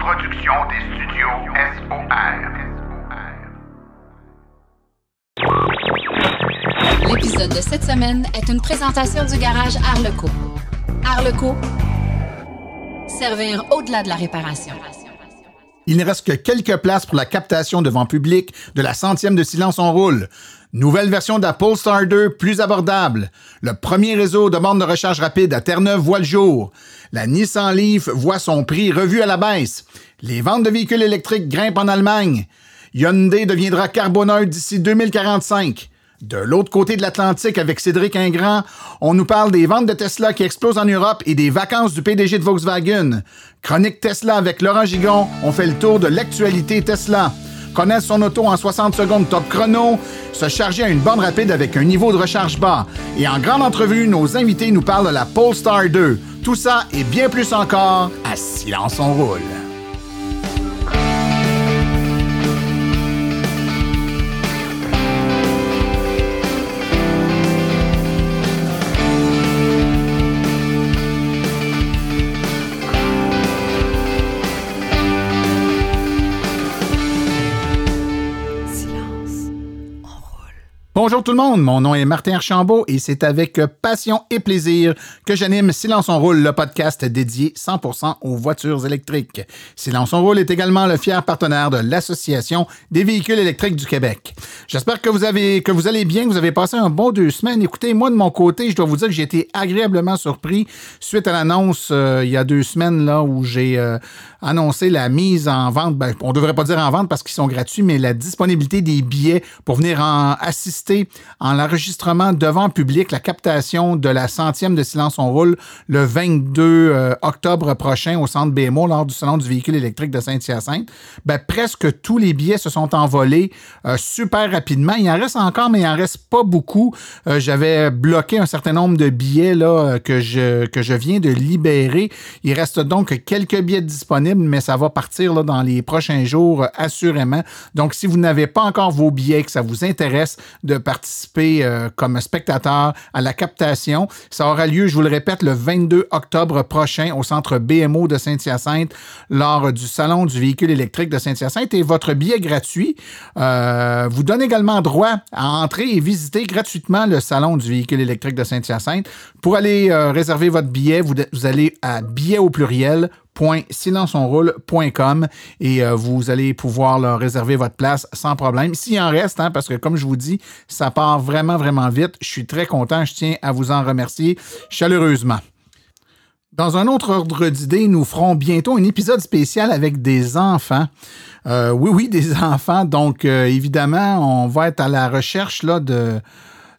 production des studios SOR. L'épisode de cette semaine est une présentation du garage Arleco. Arleco, servir au-delà de la réparation. Il ne reste que quelques places pour la captation devant public de la centième de Silence on roule. Nouvelle version d'Apple Star 2 plus abordable. Le premier réseau de bornes de recharge rapide à Terre-Neuve voit le jour. La Nissan Leaf voit son prix revu à la baisse. Les ventes de véhicules électriques grimpent en Allemagne. Hyundai deviendra carboneur d'ici 2045. De l'autre côté de l'Atlantique, avec Cédric Ingrand, on nous parle des ventes de Tesla qui explosent en Europe et des vacances du PDG de Volkswagen. Chronique Tesla avec Laurent Gigon, on fait le tour de l'actualité Tesla. Connaître son auto en 60 secondes top chrono, se charger à une borne rapide avec un niveau de recharge bas. Et en grande entrevue, nos invités nous parlent de la Polestar 2. Tout ça et bien plus encore à Silence on roule. Bonjour tout le monde, mon nom est Martin Archambault et c'est avec passion et plaisir que j'anime Silence on roule, le podcast dédié 100% aux voitures électriques. Silence on roule est également le fier partenaire de l'Association des véhicules électriques du Québec. J'espère que vous avez que vous allez bien, que vous avez passé un bon deux semaines. Écoutez, moi de mon côté, je dois vous dire que j'ai été agréablement surpris suite à l'annonce euh, il y a deux semaines là où j'ai euh, annoncé la mise en vente, ben, on devrait pas dire en vente parce qu'ils sont gratuits, mais la disponibilité des billets pour venir en assister en l'enregistrement devant public, la captation de la centième de Silence on roule le 22 euh, octobre prochain au centre BMO lors du Salon du véhicule électrique de Saint-Hyacinthe. Ben, presque tous les billets se sont envolés euh, super rapidement. Il en reste encore, mais il en reste pas beaucoup. Euh, j'avais bloqué un certain nombre de billets là, que, je, que je viens de libérer. Il reste donc quelques billets disponibles, mais ça va partir là, dans les prochains jours, assurément. Donc, si vous n'avez pas encore vos billets, que ça vous intéresse de participer euh, comme spectateur à la captation. Ça aura lieu, je vous le répète, le 22 octobre prochain au centre BMO de Saint-Hyacinthe lors du Salon du véhicule électrique de Saint-Hyacinthe et votre billet gratuit euh, vous donne également droit à entrer et visiter gratuitement le Salon du véhicule électrique de Saint-Hyacinthe. Pour aller euh, réserver votre billet, vous, vous allez à billet au pluriel silenceonroule.com et euh, vous allez pouvoir leur réserver votre place sans problème. S'il en reste, hein, parce que comme je vous dis, ça part vraiment, vraiment vite. Je suis très content. Je tiens à vous en remercier chaleureusement. Dans un autre ordre d'idée, nous ferons bientôt un épisode spécial avec des enfants. Euh, oui, oui, des enfants. Donc, euh, évidemment, on va être à la recherche là, de,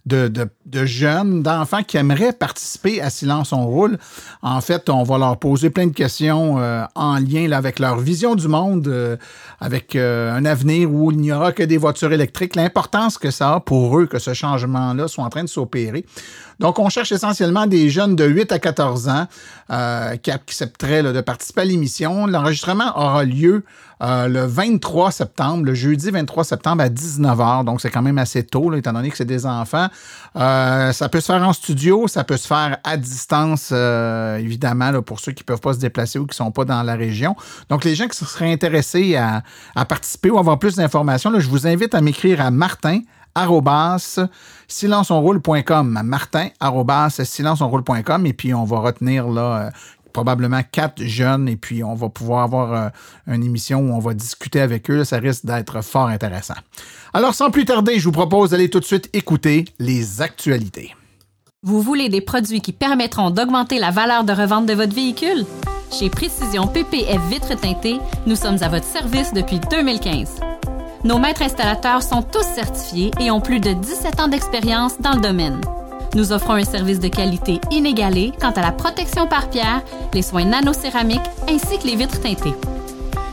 de, jeunes, d'enfants qui aimeraient participer à Silence on roule. En fait, on va leur poser plein de questions euh, en lien avec leur vision du monde, euh, avec euh, un avenir où il n'y aura que des voitures électriques, l'importance que ça a pour eux que ce changement-là soit en train de s'opérer. Donc, on cherche essentiellement des jeunes de 8 à 14 ans qui accepteraient de participer à l'émission. L'enregistrement aura lieu le 23 septembre, le jeudi 23 septembre à 19h. Donc, c'est quand même assez tôt, étant donné que c'est des enfants. Euh, ça peut se faire en studio, ça peut se faire à distance, euh, évidemment, pour ceux qui ne peuvent pas se déplacer ou qui ne sont pas dans la région. Donc, les gens qui seraient intéressés à, participer ou avoir plus d'informations, je vous invite à m'écrire à martin silenceonroule.com martin silenceonroule.com et puis on va retenir là euh, probablement quatre jeunes et puis on va pouvoir avoir une émission où on va discuter avec eux. Ça risque d'être fort intéressant. Alors, sans plus tarder, je vous propose d'aller tout de suite écouter les actualités. Vous voulez des produits qui permettront d'augmenter la valeur de revente de votre véhicule? Chez Précision PPF Vitres teintées, nous sommes à votre service depuis 2015. Nos maîtres installateurs sont tous certifiés et ont plus de 17 ans d'expérience dans le domaine. Nous offrons un service de qualité inégalé quant à la protection par pierre, les soins nanocéramiques ainsi que les vitres teintées.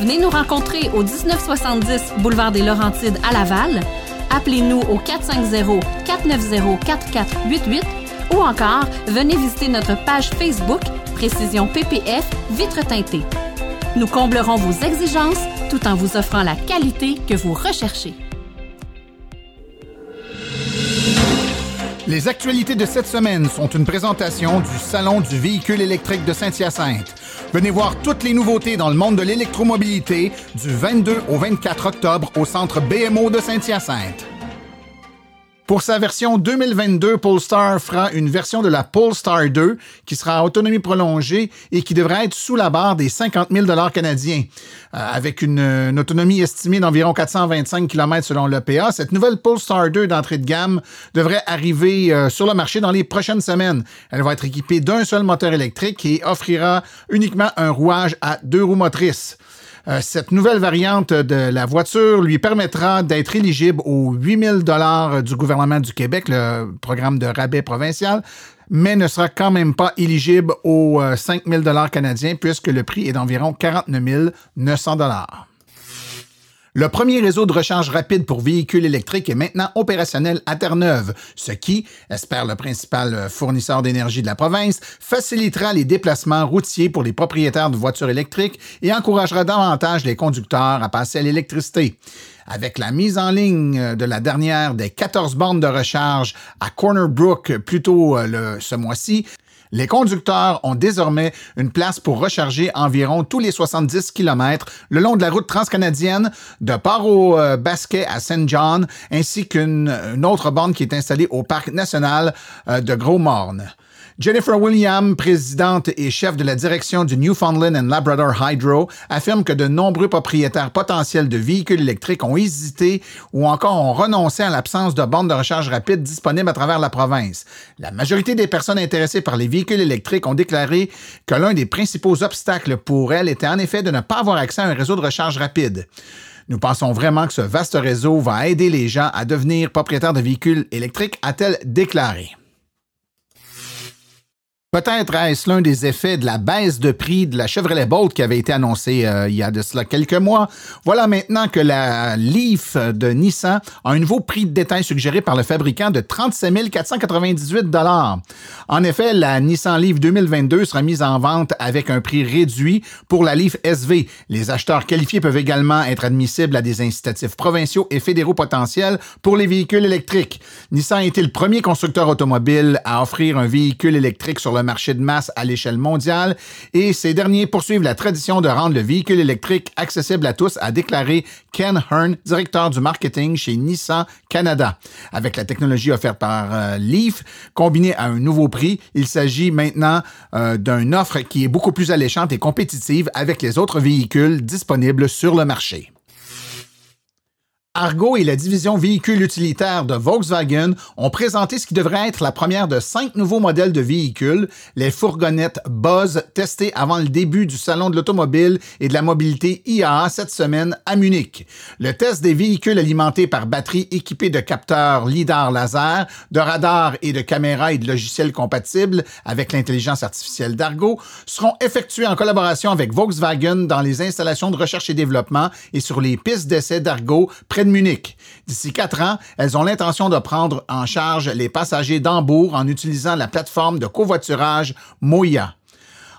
Venez nous rencontrer au 1970 boulevard des Laurentides à Laval. Appelez-nous au 450-490-4488 ou encore venez visiter notre page Facebook Précision PPF Vitre teintée. Nous comblerons vos exigences tout en vous offrant la qualité que vous recherchez. Les actualités de cette semaine sont une présentation du Salon du véhicule électrique de Saint-Hyacinthe. Venez voir toutes les nouveautés dans le monde de l'électromobilité du 22 au 24 octobre au centre BMO de Saint-Hyacinthe. Pour sa version 2022, Polestar fera une version de la Polestar 2 qui sera à autonomie prolongée et qui devrait être sous la barre des 50 000 canadiens. Euh, avec une, autonomie estimée d'environ 425 km selon l'EPA, cette nouvelle Polestar 2 d'entrée de gamme devrait arriver euh, sur le marché dans les prochaines semaines. Elle va être équipée d'un seul moteur électrique et offrira uniquement un rouage à deux roues motrices. Euh, cette nouvelle variante de la voiture lui permettra d'être éligible aux 8000 dollars du gouvernement du Québec, le programme de rabais provincial, mais ne sera quand même pas éligible aux 5000 dollars canadiens puisque le prix est d'environ 49 900 dollars. Le premier réseau de recharge rapide pour véhicules électriques est maintenant opérationnel à Terre-Neuve, ce qui, espère le principal fournisseur d'énergie de la province, facilitera les déplacements routiers pour les propriétaires de voitures électriques et encouragera davantage les conducteurs à passer à l'électricité. Avec la mise en ligne de la dernière des 14 bornes de recharge à Corner Brook plus tôt ce mois-ci, les conducteurs ont désormais une place pour recharger environ tous les 70 km le long de la route transcanadienne de Port au Basquet à Saint John, ainsi qu'une autre borne qui est installée au Parc national euh, de Gros-Morne. Jennifer Williams, présidente et chef de la direction du Newfoundland and Labrador Hydro, affirme que de nombreux propriétaires potentiels de véhicules électriques ont hésité ou encore ont renoncé à l'absence de bornes de recharge rapide disponibles à travers la province. La majorité des personnes intéressées par les véhicules électriques ont déclaré que l'un des principaux obstacles pour elles était en effet de ne pas avoir accès à un réseau de recharge rapide. Nous pensons vraiment que ce vaste réseau va aider les gens à devenir propriétaires de véhicules électriques, a-t-elle déclaré. Peut-être est-ce l'un des effets de la baisse de prix de la Chevrolet Bolt qui avait été annoncée euh, il y a de cela quelques mois. Voilà maintenant que la Leaf de Nissan a un nouveau prix de détail suggéré par le fabricant de 37 498 En effet, la Nissan Leaf 2022 sera mise en vente avec un prix réduit pour la Leaf SV. Les acheteurs qualifiés peuvent également être admissibles à des incitatifs provinciaux et fédéraux potentiels pour les véhicules électriques. Nissan a été le premier constructeur automobile à offrir un véhicule électrique sur le marché de masse à l'échelle mondiale et ces derniers poursuivent la tradition de rendre le véhicule électrique accessible à tous, a déclaré Ken Hearn, directeur du marketing chez Nissan Canada. Avec la technologie offerte par euh, Leaf, combinée à un nouveau prix, il s'agit maintenant euh, d'une offre qui est beaucoup plus alléchante et compétitive avec les autres véhicules disponibles sur le marché. Argo et la division véhicules utilitaires de Volkswagen ont présenté ce qui devrait être la première de cinq nouveaux modèles de véhicules, les fourgonnettes Buzz testées avant le début du Salon de l'automobile et de la mobilité IAA cette semaine à Munich. Le test des véhicules alimentés par batteries équipées de capteurs LIDAR laser, de radars et de caméras et de logiciels compatibles avec l'intelligence artificielle d'Argo seront effectués en collaboration avec Volkswagen dans les installations de recherche et développement et sur les pistes d'essai d'Argo D'ici quatre ans, elles ont l'intention de prendre en charge les passagers d'Hambourg en utilisant la plateforme de covoiturage Moya.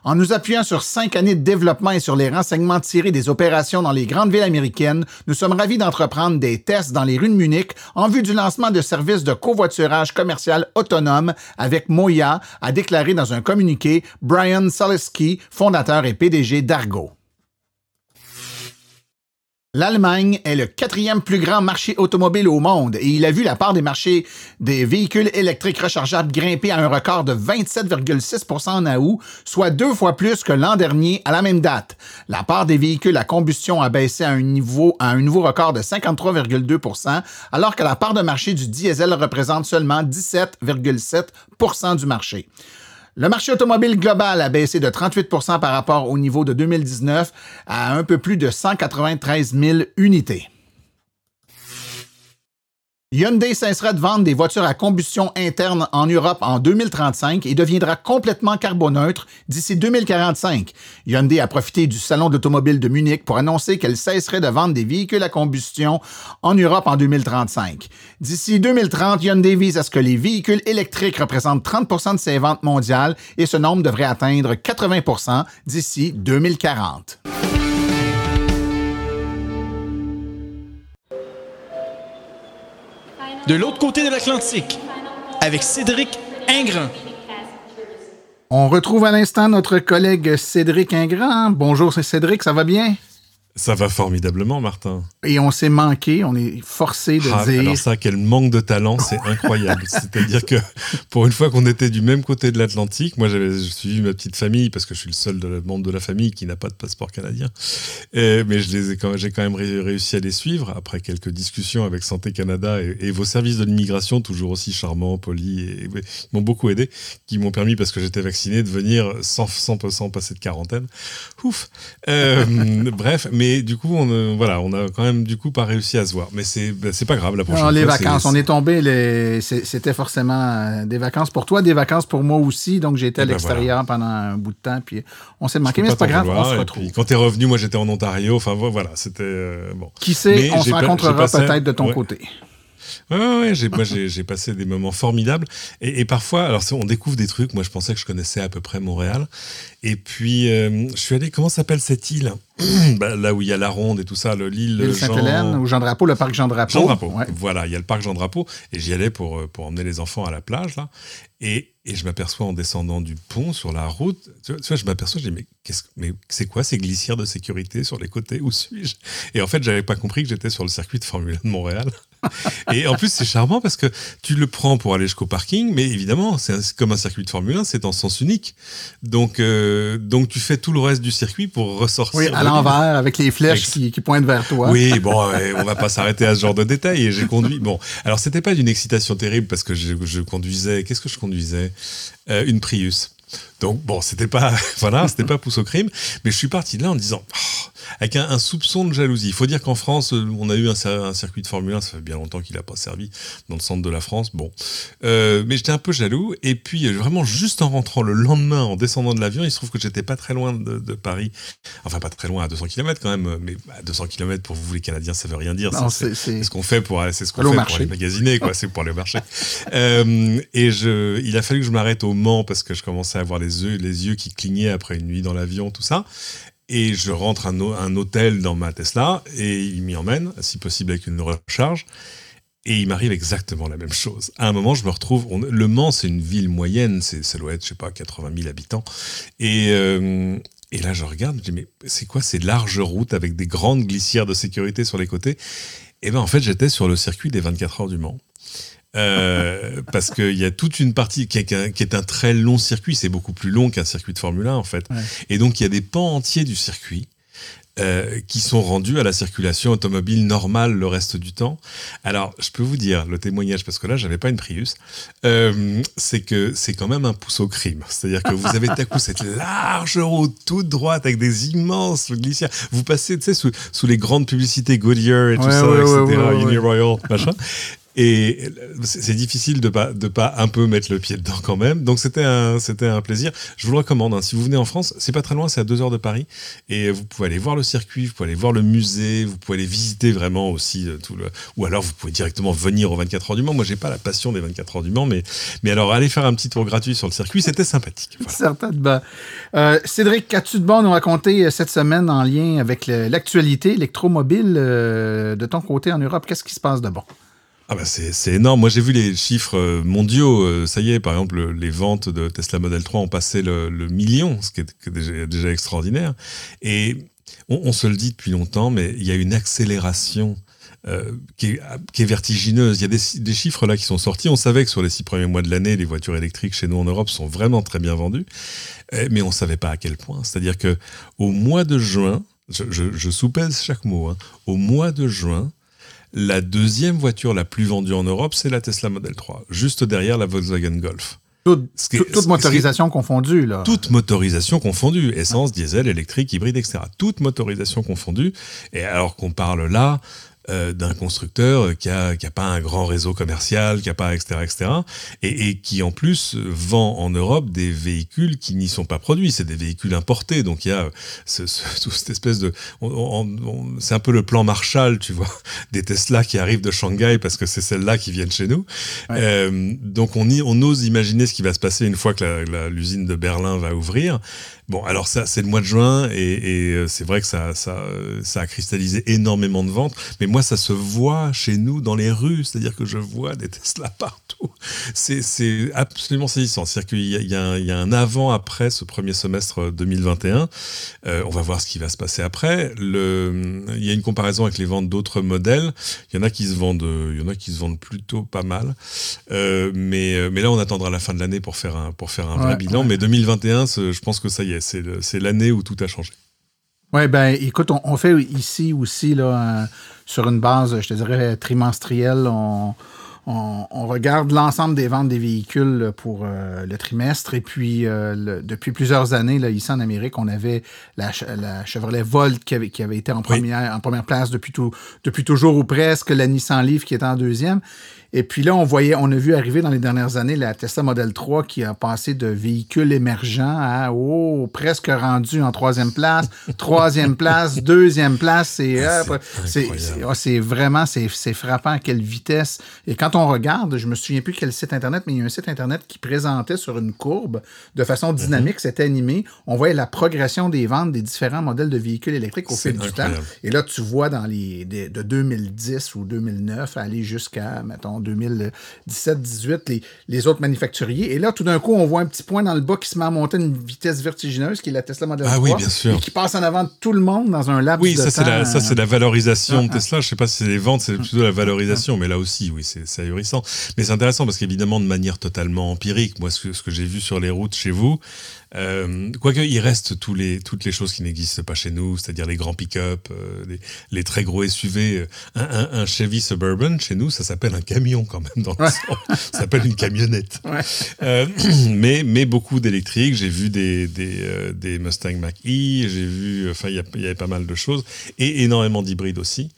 En nous appuyant sur cinq années de développement et sur les renseignements tirés des opérations dans les grandes villes américaines, nous sommes ravis d'entreprendre des tests dans les rues de Munich en vue du lancement de services de covoiturage commercial autonome avec Moya, a déclaré dans un communiqué Brian Saleski, fondateur et PDG d'Argo. L'Allemagne est le quatrième plus grand marché automobile au monde et il a vu la part des marchés des véhicules électriques rechargeables grimper à un record de 27,6% en août, soit deux fois plus que l'an dernier à la même date. La part des véhicules à combustion a baissé à un, nouveau record de 53,2% alors que la part de marché du diesel représente seulement 17,7% du marché. Le marché automobile global a baissé de 38% par rapport au niveau de 2019 à un peu plus de 193 000 unités. Hyundai cessera de vendre des voitures à combustion interne en Europe en 2035 et deviendra complètement carboneutre d'ici 2045. Hyundai a profité du Salon d'automobile de Munich pour annoncer qu'elle cesserait de vendre des véhicules à combustion en Europe en 2035. D'ici 2030, Hyundai vise à ce que les véhicules électriques représentent 30% de ses ventes mondiales et ce nombre devrait atteindre 80% d'ici 2040. De l'autre côté de l'Atlantique, avec Cédric Ingrand. On retrouve à l'instant notre collègue Cédric Ingrand. Bonjour, c'est Cédric, ça va bien? Ça va formidablement, Martin. Et on s'est manqué, on est forcé de ah, dire. Alors ça, quel manque de talent, c'est incroyable. C'est-à-dire que pour une fois qu'on était du même côté de l'Atlantique, moi j'avais suivi ma petite famille parce que je suis le seul de, membre de la famille qui n'a pas de passeport canadien. Et, mais je les ai quand, j'ai quand même réussi à les suivre après quelques discussions avec Santé Canada et, vos services de l'immigration, toujours aussi charmants, polis, et, m'ont beaucoup aidé, qui m'ont permis parce que j'étais vacciné de venir sans, sans, sans passer de quarantaine. Ouf. Euh, bref mais du coup, on, euh, voilà, on a quand même du coup pas réussi à se voir. Mais c'est bah, pas grave la prochaine fois. Les vacances, on est tombé. Les... C'était forcément euh, des vacances pour toi, des vacances pour moi aussi. Donc j'ai été à eh ben, l'extérieur pendant un bout de temps, puis on s'est manqué, mais c'est pas grave, on se retrouve. quand tu es revenu, moi j'étais en Ontario. Enfin voilà, c'était euh, bon. Qui sait, on se rencontrera peut-être de ton côté. Ouais, ouais, j'ai, moi j'ai, passé des moments formidables. Et, et, parfois, alors on découvre des trucs. Moi je pensais que je connaissais à peu près Montréal. Et puis euh, je suis allé, comment s'appelle cette île? Bah, Là où il y a la ronde et tout ça, l'île. Sainte-Hélène ou Jean Drapeau, le parc Jean Drapeau. Jean Drapeau, voilà, il y a le parc Jean Drapeau. Et j'y allais pour, euh, pour emmener les enfants à la plage. là. Et, et je m'aperçois en descendant du pont sur la route, tu vois, je m'aperçois, je dis, mais, qu'est-ce, mais c'est quoi ces glissières de sécurité sur les côtés? Où suis-je? Et en fait, j'avais pas compris que j'étais sur le circuit de Formule 1 de Montréal. et en plus, c'est charmant parce que tu le prends pour aller jusqu'au parking, mais évidemment, c'est comme un circuit de Formule 1, c'est en sens unique. Donc, euh, donc tu fais tout le reste du circuit pour ressortir. Oui, à l'envers, avec les flèches qui, qui, pointent vers toi. Oui, bon, on va pas s'arrêter à ce genre de détails. Et j'ai conduit. Bon, alors c'était pas d'une excitation terrible parce que je, je conduisais. Qu'est-ce que je conduisais? Euh, Une Prius. Donc bon, c'était pas voilà, c'était pas pouce au crime, mais je suis parti de là en disant oh, avec un, soupçon de jalousie. Il faut dire qu'en France, euh, on a eu un, circuit de Formule 1, ça fait bien longtemps qu'il n'a pas servi dans le centre de la France. Bon, euh, mais j'étais un peu jaloux. Et puis euh, vraiment juste en rentrant le lendemain, en descendant de l'avion, il se trouve que j'étais pas très loin de, Paris, enfin pas très loin à 200 km quand même, mais à 200 km pour vous les Canadiens, ça veut rien dire. C'est ce qu'on fait pour c'est ce qu'on fait pour aller magasiner, quoi. c'est pour aller au marché. et je, il a fallu que je m'arrête au Mans parce que je commençais à avoir les yeux, les yeux qui clignaient après une nuit dans l'avion, tout ça. Et je rentre à un, hôtel dans ma Tesla et il m'y emmène, si possible avec une recharge. Et il m'arrive exactement la même chose. À un moment, je me retrouve. le Mans, c'est une ville moyenne, c'est, ça doit être, je sais pas, 80 000 habitants. Et, euh, et là, je regarde, je dis, mais c'est quoi ces larges routes avec des grandes glissières de sécurité sur les côtés? Et ben en fait, j'étais sur le circuit des 24 heures du Mans. Euh, parce qu'il y a toute une partie qui est, qui est, un très long circuit, c'est beaucoup plus long qu'un circuit de Formule 1 en fait. Et donc il y a des pans entiers du circuit euh, qui sont rendus à la circulation automobile normale le reste du temps. Alors, je peux vous dire, le témoignage, parce que là, j'avais pas une Prius, euh, c'est que c'est quand même un pouce au crime. C'est-à-dire que vous avez à coup cette large route toute droite avec des immenses glissières. Vous passez, tu sais, sous, sous, les grandes publicités Goodyear et tout ça, etc., Uni Royal, machin. Et c'est difficile de pas de pas un peu mettre le pied dedans quand même. Donc c'était un c'était un plaisir. Je vous le recommande. Hein. Si vous venez en France, c'est pas très loin, c'est à deux heures de Paris, et vous pouvez aller voir le circuit, vous pouvez aller voir le musée, vous pouvez aller visiter vraiment aussi euh, tout le. Ou alors vous pouvez directement venir aux 24 heures du Mans. Moi j'ai pas la passion des 24 heures du Mans, mais mais alors aller faire un petit tour gratuit sur le circuit, c'était sympathique. Certainement. Euh, Cédric, qu'as-tu de bon nous raconter euh, cette semaine en lien avec l'actualité électromobile de ton côté en Europe? Qu'est-ce qui se passe de bon? Ah bah c'est énorme. Moi j'ai vu les chiffres euh, mondiaux. Euh, ça y est, par exemple, les ventes de Tesla Model 3 ont passé le, million, ce qui est déjà, extraordinaire. Et on, se le dit depuis longtemps, mais il y a une accélération euh, qui, est, vertigineuse. Il y a des, chiffres là qui sont sortis. On savait que sur les six premiers mois de l'année, les voitures électriques chez nous en Europe sont vraiment très bien vendues, mais on ne savait pas à quel point. C'est-à-dire que au mois de juin, je, je, soupèse chaque mot, hein, au mois de juin, la deuxième voiture la plus vendue en Europe, c'est la Tesla Model 3, juste derrière la Volkswagen Golf. toute motorisation confondue, là. Toute motorisation confondue. Essence, diesel, électrique, hybride, etc. Toute motorisation confondue. Et alors qu'on parle là euh, d'un constructeur qui a, qui a pas un grand réseau commercial, qui a pas, etc., etc., et, et qui en plus vend en Europe des véhicules qui n'y sont pas produits. C'est des véhicules importés, donc il y a ce, ce, toute cette espèce de, c'est un peu le plan Marshall, tu vois, des Tesla qui arrivent de Shanghai parce que c'est celles-là qui viennent chez nous. Ouais. Euh, donc on, y, on ose imaginer ce qui va se passer une fois que l'usine de Berlin va ouvrir. Bon, alors ça, c'est le mois de juin et, et, euh, c'est vrai que ça, ça, ça a cristallisé énormément de ventes. Mais moi, ça se voit chez nous dans les rues, c'est-à-dire que je vois des Tesla partout. C'est c'est absolument saisissant. C'est-à-dire qu'il y, y, a un- il y a un avant-après ce premier semestre 2021. Euh, on va voir ce qui va se passer après. Le, il y a une comparaison avec les ventes d'autres modèles. Il y en a qui se vendent, il y en a qui se vendent plutôt pas mal. Euh, mais, mais là, on attendra la fin de l'année pour faire un, pour faire un vrai bilan. ouais. Mais 2021, c'est- je pense que ça y est, c'est l'année où tout a changé. Oui, ben écoute, on, on fait ici aussi, là, euh, sur une base, je te dirais, trimestrielle, on, on, on regarde l'ensemble des ventes des véhicules pour euh, le trimestre. Et puis, euh, le- depuis plusieurs années, là, ici en Amérique, on avait la, Che- la Chevrolet Volt qui avait, qui avait été en première, en première place depuis, tout, depuis toujours ou presque, la Nissan Leaf qui était en deuxième. Et puis là, on voyait, on a vu arriver dans les dernières années la Tesla Model 3 qui a passé de véhicule émergent à oh, presque rendu en troisième place, troisième place, deuxième place. C'est euh, c'est c'est ah, vraiment c'est frappant à quelle vitesse. Et quand on regarde, je me souviens plus quel site internet, mais il y a un site internet qui présentait sur une courbe de façon dynamique, c'était animé. On voyait la progression des ventes des différents modèles de véhicules électriques au fil du temps. Et là, tu vois dans les de 2010 ou 2009 aller jusqu'à, mettons, 2017-18, les, les autres manufacturiers. Et là, tout d'un coup, on voit un petit point dans le bas qui se met à monter à une vitesse vertigineuse, qui est la Tesla Model Ah 3. oui, bien sûr. Et qui passe en avant de tout le monde dans un laps Oui, de ça c'est temps. la, ça c'est la valorisation de Ah, ah. Tesla. Je sais pas si c'est les ventes, c'est plutôt la valorisation, mais là aussi, oui, c'est c'est ahurissant. Mais c'est intéressant parce qu'évidemment, de manière totalement empirique, moi, ce que, ce que j'ai vu sur les routes chez vous, euh, quoique il reste tous les, toutes les choses qui n'existent pas chez nous, c'est-à-dire les grands pick-up, euh, les, les très gros SUV. Un, un- un Chevy Suburban, chez nous, ça s'appelle un camion quand même. Dans le sens. Ça s'appelle une camionnette. Ouais. Euh, mais, mais beaucoup d'électriques. J'ai vu des, des, euh, des Mustang Mach-E, j'ai vu, enfin, il y, y avait pas mal de choses, et énormément d'hybrides aussi.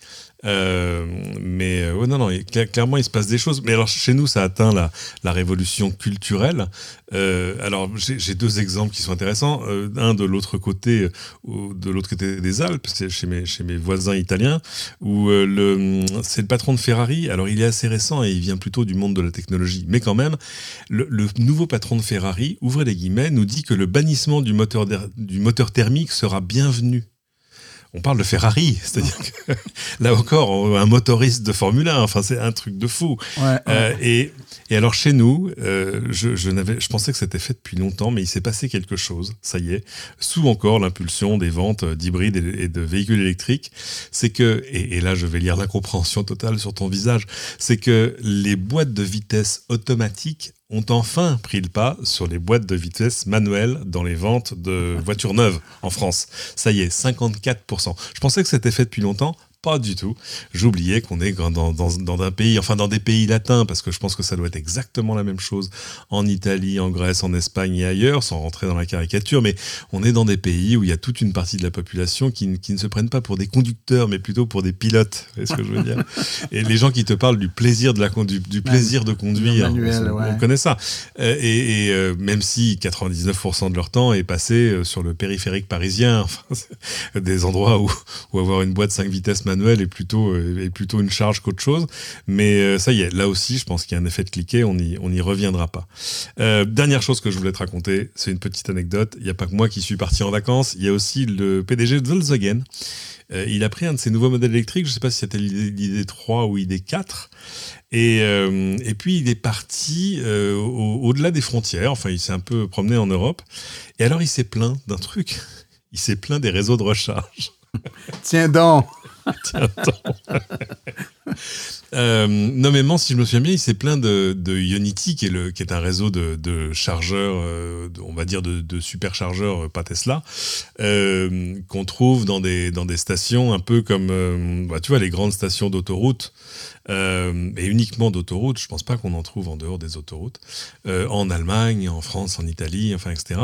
Euh, mais euh, non, non, clairement, il se passe des choses. Mais alors, chez nous, ça atteint la, révolution culturelle. Euh, alors, j'ai deux exemples qui sont intéressants. Euh, un de l'autre côté, de l'autre côté des Alpes, c'est chez mes, voisins italiens, où le, c'est le patron de Ferrari. Alors, il est assez récent et il vient plutôt du monde de la technologie. Mais quand même, le, nouveau patron de Ferrari, ouvrez les guillemets, nous dit que le bannissement du moteur thermique sera bienvenu. On parle de Ferrari, c'est-à-dire que là encore, un motoriste de Formule 1, enfin c'est un truc de fou. Ouais, ouais. Euh, et, et alors chez nous, euh, je, je, n'avais, je pensais que c'était fait depuis longtemps, mais il s'est passé quelque chose, ça y est, sous encore l'impulsion des ventes d'hybrides et, et de véhicules électriques. C'est que, et, et là je vais lire l'incompréhension totale sur ton visage, c'est que les boîtes de vitesse automatiques ont enfin pris le pas sur les boîtes de vitesse manuelles dans les ventes de voitures neuves en France. Ça y est, 54%. Je pensais que c'était fait depuis longtemps. Pas du tout. J'oubliais qu'on est dans, dans, dans un pays, enfin dans des pays latins, parce que je pense que ça doit être exactement la même chose en Italie, en Grèce, en Espagne et ailleurs, sans rentrer dans la caricature, mais on est dans des pays où il y a toute une partie de la population qui, ne- qui ne se prennent pas pour des conducteurs, mais plutôt pour des pilotes. Voyez ce que je veux dire Et les gens qui te parlent du plaisir de la du, du plaisir de conduire, manuel, on, ouais. on connaît ça. Euh, et et, euh, même si 99% de leur temps est passé euh, sur le périphérique parisien, enfin, c'est des endroits où, où avoir une boîte 5 vitesses manuelle est plutôt, euh, est plutôt une charge qu'autre chose. Mais euh, ça y est, là aussi, je pense qu'il y a un effet de cliquet, on n'y on n'y reviendra pas. Euh, dernière chose que je voulais te raconter, c'est une petite anecdote. Il n'y a pas que moi qui suis parti en vacances, il y a aussi le PDG de Volkswagen. Euh, il a pris un de ses nouveaux modèles électriques, je ne sais pas si c'était l'ID3 ou ID4. Et, et puis il est parti euh, au- au-delà des frontières, enfin il s'est un peu promené en Europe. Et alors il s'est plaint d'un truc, il s'est plaint des réseaux de recharge. Tiens donc. Euh, nommément, si je me souviens bien, il s'est plaint de, de Ionity, qui est, le, qui est un réseau de, de chargeurs, euh, on va dire de, de superchargeurs, euh, pas Tesla, euh, qu'on trouve dans des, dans des stations un peu comme, bah, tu vois, les grandes stations d'autoroute, et uniquement d'autoroute. Je pense pas qu'on en trouve en dehors des autoroutes, en Allemagne, en France, en Italie, enfin, etc.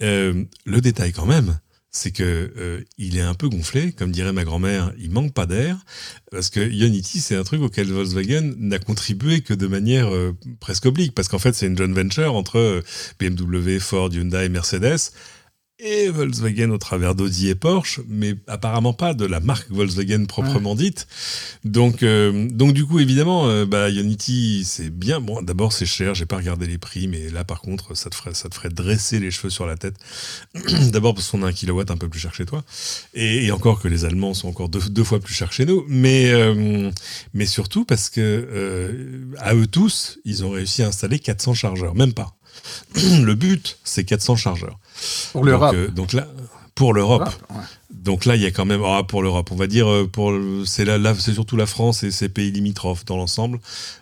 Le détail quand même, c'est que euh, il est un peu gonflé, comme dirait ma grand-mère, il manque pas d'air, parce que Unity, c'est un truc auquel Volkswagen n'a contribué que de manière euh, presque oblique, parce qu'en fait, c'est une joint venture entre euh, BMW, Ford, Hyundai, Mercedes, et Volkswagen au travers d'Audi et Porsche, mais apparemment pas de la marque Volkswagen proprement dite. Donc, euh, donc du coup, évidemment, euh, bah, Unity, c'est bien. Bon, d'abord, c'est cher, j'ai pas regardé les prix, mais là, par contre, ça te ferait, ça te ferait dresser les cheveux sur la tête. d'abord parce qu'on a un kilowatt un peu plus cher chez toi, et, et encore que les Allemands sont encore deux, deux fois plus chers chez nous, mais, euh, mais surtout parce que euh, à eux tous, ils ont réussi à installer 400 chargeurs, même pas. Le but, c'est 400 chargeurs. Pour l'Europe. Donc, euh, donc là, pour l'Europe. Ouais. Donc là, il y a quand même ah, pour l'Europe. On va dire euh, pour c'est là, là c'est surtout la France et ses pays limitrophes dans l'ensemble,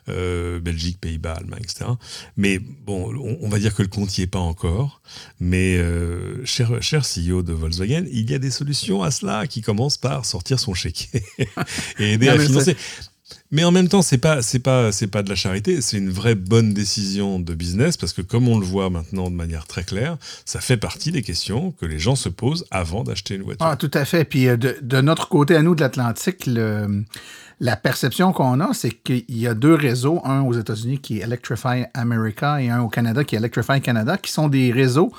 euh, Belgique, Pays-Bas, Allemagne, etc. Mais bon, on, on va dire que le compte n'y est pas encore. Mais euh, cher, cher CEO de Volkswagen, il y a des solutions à cela qui commencent par sortir son chèque et aider Non, à financer. Mais en même temps, c'est pas c'est pas c'est pas de la charité, c'est une vraie bonne décision de business parce que comme on le voit maintenant de manière très claire, ça fait partie des questions que les gens se posent avant d'acheter une voiture. Ah, tout à fait. Puis euh, de, notre côté, à nous de l'Atlantique, la perception qu'on a, c'est qu'il y a deux réseaux, un aux États-Unis qui est Electrify America et un au Canada qui est Electrify Canada, qui sont des réseaux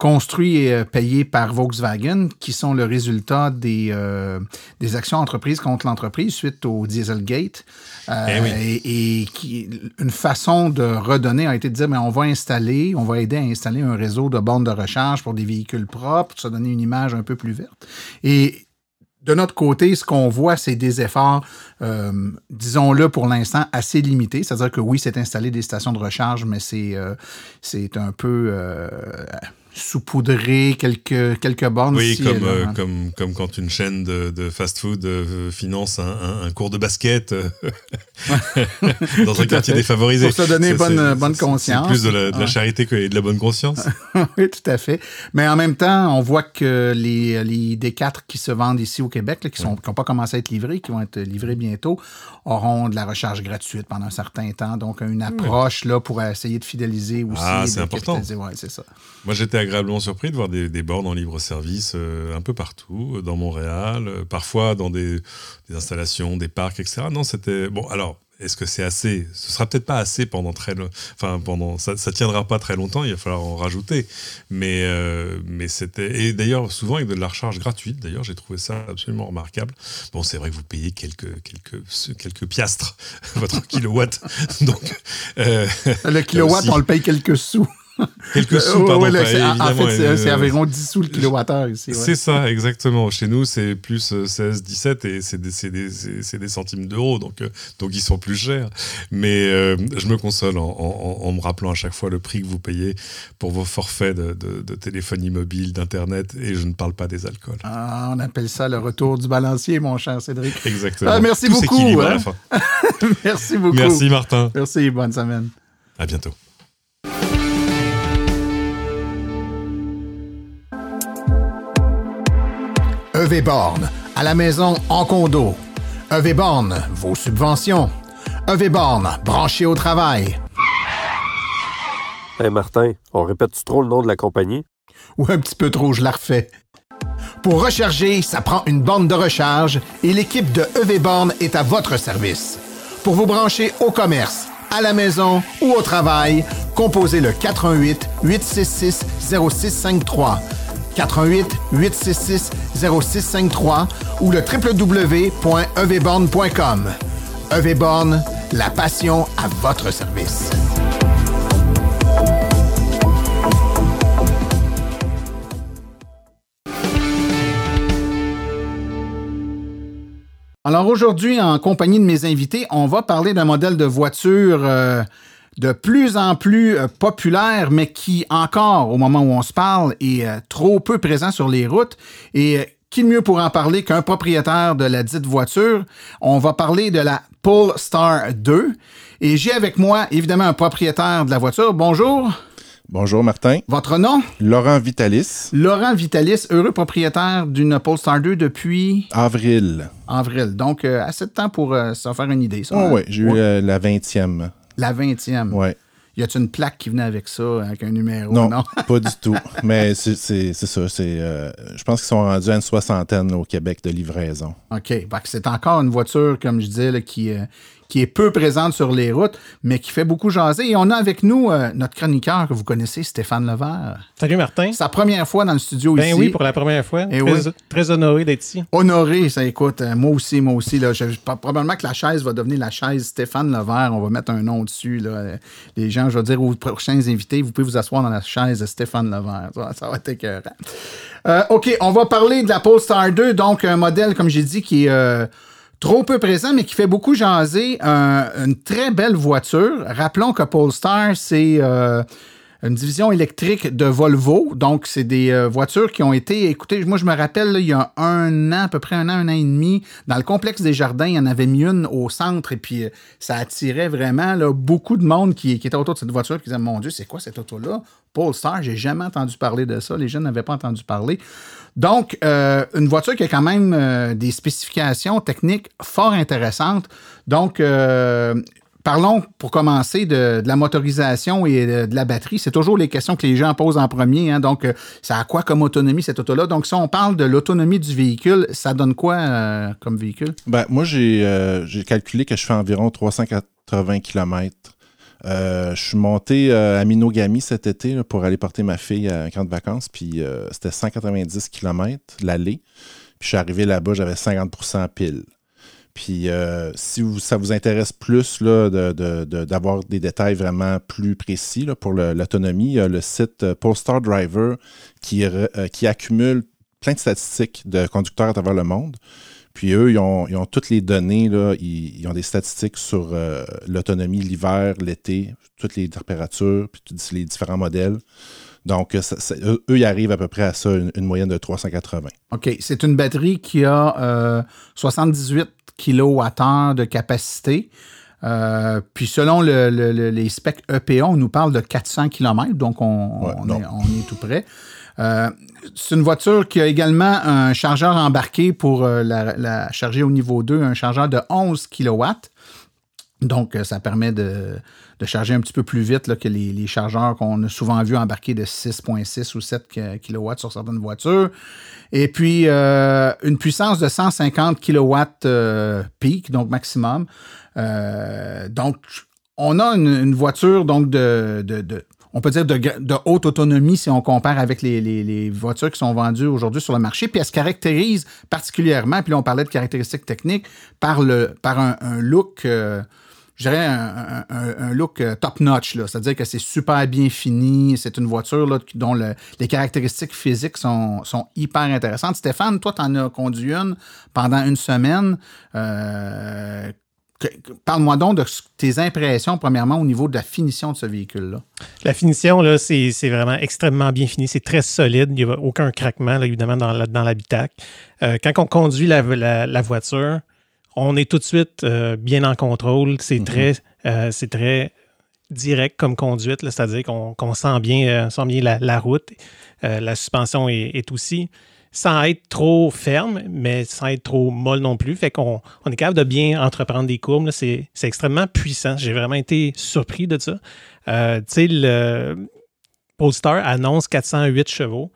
construits et euh, payés par Volkswagen, qui sont le résultat des, euh, des actions entreprises contre l'entreprise suite au Dieselgate. Euh, Eh oui. et, et qui, une façon de redonner a été de dire, mais on va installer, on va aider à installer un réseau de bornes de recharge pour des véhicules propres, pour se donner une image un peu plus verte. Et de notre côté, ce qu'on voit, c'est des efforts, euh, disons-le pour l'instant, assez limités. C'est-à-dire que oui, c'est installé des stations de recharge, mais c'est euh, c'est un peu euh, saupoudré, quelques, quelques bornes. Oui, comme, euh, hein. comme, comme quand une chaîne de, de fast-food euh, finance un, un- un cours de basket euh, dans un quartier défavorisé. Pour se donner bonne- bonne conscience. C'est plus de la, de la Ouais. charité que de la bonne conscience. oui, tout à fait. Mais en même temps, on voit que les, les D4 qui se vendent ici au Québec, là, qui n'ont pas commencé à être livrés, qui vont être livrés bientôt, auront de la recharge gratuite pendant un certain temps. Donc, une approche là, pour essayer de fidéliser aussi. Ah, c'est important. Ouais, c'est ça. Moi, j'étais agréablement surpris de voir des, des bornes en libre-service euh, un peu partout, euh, dans Montréal, euh, parfois dans des, des installations, des parcs, etc. Non, c'était... Bon, alors, est-ce que c'est assez? Ce sera peut-être pas assez pendant très... Enfin, pendant... Ça, ça tiendra pas très longtemps, il va falloir en rajouter. Mais, euh, mais c'était... Et d'ailleurs, souvent avec de la recharge gratuite, d'ailleurs, j'ai trouvé ça absolument remarquable. Bon, c'est vrai que vous payez quelques, quelques, quelques piastres, votre kilowatt. Donc, Le kilowatt, aussi. on le paye quelques sous. Quelques sous, Ouais, pardon. ouais, en- fait, c'est euh, environ 10 sous le kilowattheure ici. C'est ça, exactement. Chez nous, c'est plus euh, 16, 17 et c'est des, centimes d'euros, donc, euh, donc ils sont plus chers. Mais euh, je me console en, en- en me rappelant à chaque fois le prix que vous payez pour vos forfaits de, de- de téléphonie mobile, d'Internet, et je ne parle pas des alcools. Ah, on appelle ça le retour du balancier, mon cher Cédric. Exactement. Ah, merci Tout beaucoup, s'équilibre à la hein. fin. Merci beaucoup. Merci Martin. Merci, bonne semaine. À bientôt. EV Borne, à la maison, en condo. EV Borne, vos subventions. EV Borne, branché au travail. Hey Martin, on répète-tu trop le nom de la compagnie? Ou un petit peu trop, je la refais. Pour recharger, ça prend une borne de recharge et l'équipe de EV Borne est à votre service. Pour vous brancher au commerce, à la maison ou au travail, composez le 418 866 0653. 418 866 0653 ou le www.evborne.com. EV Borne, la passion à votre service. Alors aujourd'hui, en compagnie de mes invités, on va parler d'un modèle de voiture euh, de plus en plus euh, populaire, mais qui encore, au moment où on se parle, est euh, trop peu présent sur les routes. Et euh, qui de mieux pour en parler qu'un propriétaire de la dite voiture? On va parler de la Polestar 2. Et j'ai avec moi, évidemment, un propriétaire de la voiture. Bonjour. Bonjour Martin. Votre nom? Laurent Vitalis, Laurent Vitalis, heureux propriétaire d'une Polestar 2 depuis avril. avril. Donc, euh, assez de temps pour euh, s'en faire une idée, ça. Oh, hein? ouais, j'ai eu euh, la 20e. La 20e. Ouais. Y a-t-il une plaque qui venait avec ça, avec un numéro? Non, pas du tout. Mais c'est ça. euh, je pense qu'ils sont rendus à une soixantaine là, au Québec de livraison. OK. C'est encore une voiture, comme je disais, là, qui, euh, qui est peu présente sur les routes, mais qui fait beaucoup jaser. Et on a avec nous euh, notre chroniqueur que vous connaissez, Stéphane Levert. Salut Martin. C'est sa première fois dans le studio Ben ici. oui, pour la première fois. Eh très, oui. très honoré d'être ici. Honoré, ça écoute. euh, moi aussi, moi aussi. Là, je- probablement que la chaise va devenir la chaise Stéphane Levert. On va mettre un nom dessus. Là. Les gens, je vais dire aux prochains invités, vous pouvez vous asseoir dans la chaise de Stéphane Levert. Ça, ça va être écœurant. Euh, OK, on va parler de la Polestar 2, donc un modèle, comme j'ai dit, qui est trop peu présent, mais qui fait beaucoup jaser. Un- une très belle voiture. Rappelons que Polestar, c'est euh, une division électrique de Volvo. Donc, c'est des euh, voitures qui ont été, écoutez, moi, je me rappelle, il y a un an, à peu près un an, un an et demi, dans le complexe des jardins, il y en avait mis une au centre et puis euh, ça attirait vraiment beaucoup de monde qui, qui était autour de cette voiture qui disait, mon Dieu, c'est quoi cette auto-là? Polestar, j'ai jamais entendu parler de ça. Les jeunes n'avaient pas entendu parler. Donc, euh, une voiture qui a quand même euh, des spécifications techniques fort intéressantes. Donc, euh, parlons pour commencer de, la motorisation et de, la batterie. C'est toujours les questions que les gens posent en premier. hein. Donc, ça a quoi comme autonomie cette auto-là? Donc, si on parle de l'autonomie du véhicule, ça donne quoi comme véhicule? Ben, moi, j'ai j'ai calculé que je fais environ 380 km. Je suis monté euh, à Minogami cet été pour aller porter ma fille à un camp de vacances, puis euh, c'était 190 km l'aller. Puis je suis arrivé là-bas, j'avais 50% pile. Puis euh, si ça vous intéresse plus d'avoir des détails vraiment plus précis pour l'autonomie, il y a le site euh, Polestar Driver euh, qui accumule plein de statistiques de conducteurs à travers le monde. Puis eux, ils ont, ils ont toutes les données, là, ils, ils ont des statistiques sur euh, l'autonomie l'hiver, l'été, toutes les températures, puis tous les différents modèles. Donc, euh, ça- ça- eux, ils arrivent à peu près à ça, une, une moyenne de 380. OK. C'est une batterie qui a euh, 78 kWh de capacité. Euh, puis selon le- le- le- les specs EPA, on nous parle de 400 km, donc on, Ouais, on non. est, on est tout près. Euh, c'est une voiture qui a également un chargeur embarqué pour euh, la, charger au niveau 2, un chargeur de 11 kW. Donc, euh, ça permet de, charger un petit peu plus vite que les, chargeurs qu'on a souvent vus embarqués de 6,6 ou 7 kW sur certaines voitures. Et puis, une puissance de 150 kW euh, peak, donc maximum. Donc, on a une, voiture donc de- de- on peut dire de, haute autonomie si on compare avec les, voitures qui sont vendues aujourd'hui sur le marché. Puis elle se caractérise particulièrement, puis là on parlait de caractéristiques techniques, par, le, par un, look, euh, je dirais un, look euh, top-notch. C'est-à-dire que c'est super bien fini. C'est une voiture dont le- les caractéristiques physiques sont, hyper intéressantes. Stéphane, toi, tu en as conduit une pendant une semaine. Euh, Parle-moi donc de tes impressions, premièrement, au niveau de la finition de ce véhicule-là. La finition, là, c'est c'est vraiment extrêmement bien fini. C'est très solide. Il n'y a aucun craquement, là, évidemment, dans dans l'habitacle. Euh, quand on conduit la, la- la voiture, on est tout de suite euh, bien en contrôle. C'est très, euh, c'est très direct comme conduite, c'est-à-dire qu'on sent bien, sent bien la, la route. La suspension est, est aussi sans être trop ferme, mais sans être trop molle non plus. Fait qu'on on est capable de bien entreprendre des courbes. C'est extrêmement puissant. J'ai vraiment été surpris de ça. Euh, tu sais, le Polestar annonce 408 chevaux.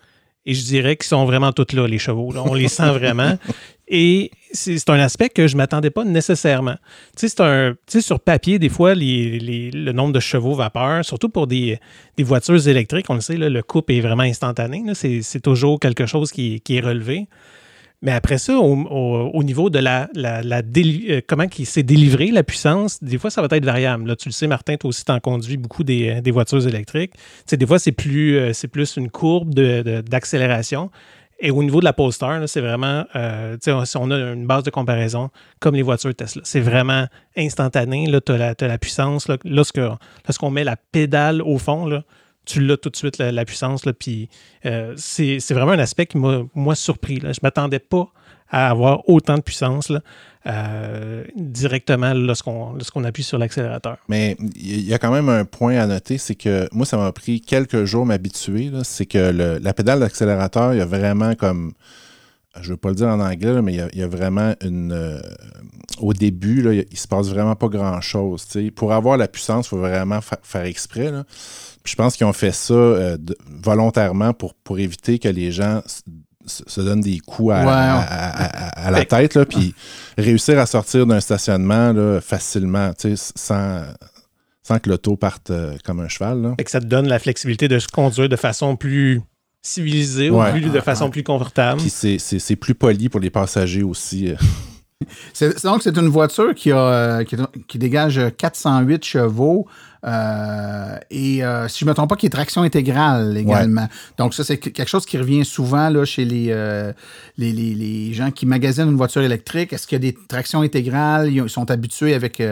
Et je dirais qu'ils sont vraiment tous là, les chevaux. On les sent vraiment. Et c'est un aspect que je ne m'attendais pas nécessairement. Tu sais, sur papier, des fois, le nombre de chevaux vapeur, surtout pour des, voitures électriques, on le sait, le couple est vraiment instantané. C'est toujours quelque chose qui, est relevé. Mais après ça, au, au- au niveau de la, euh, comment qui s'est délivré la puissance, des fois, ça va être variable. Tu le sais, Martin, toi aussi, tu en conduis beaucoup des, voitures électriques. Des fois, c'est plus, euh, une courbe d'accélération. Et au niveau de la Polestar, c'est vraiment, euh, on a une base de comparaison comme les voitures Tesla, c'est vraiment instantané. Tu as, la puissance. Là, lorsqu'on met la pédale au fond, tu l'as tout de suite, la, puissance. Puis euh, c'est vraiment un aspect qui m'a, surpris. Je ne m'attendais pas à avoir autant de puissance euh, directement lorsqu'on, appuie sur l'accélérateur. Mais il y a quand même un point à noter, c'est que moi, ça m'a pris quelques jours m'habituer. C'est que la pédale d'accélérateur, il y a vraiment comme je ne veux pas le dire en anglais, mais il y a, vraiment une. euh, au début, il se passe vraiment pas grand-chose. Pour avoir la puissance, il faut vraiment fa- faire exprès. Puis je pense qu'ils ont fait ça euh, volontairement pour, pour éviter que les gens se donnent des coups à, Ouais. à- à- à- à la tête, là, puis réussir à sortir d'un stationnement là, facilement, tu sais, sans, sans que l'auto parte euh, comme un cheval. là. Fait que ça te donne la flexibilité de se conduire de façon plus civilisée Ouais. ou plus, de façon plus confortable. Puis c'est- c'est c'est plus poli pour les passagers aussi. euh. Donc, c'est une voiture qui, a, euh, qui, qui dégage 408 chevaux euh, et, euh, si je ne me trompe pas, qui est traction intégrale également. Donc, ça, c'est quelque chose qui revient souvent là, chez les, euh, les, les- les gens qui magasinent une voiture électrique. Est-ce qu'il y a des tractions intégrales? Ils sont habitués avec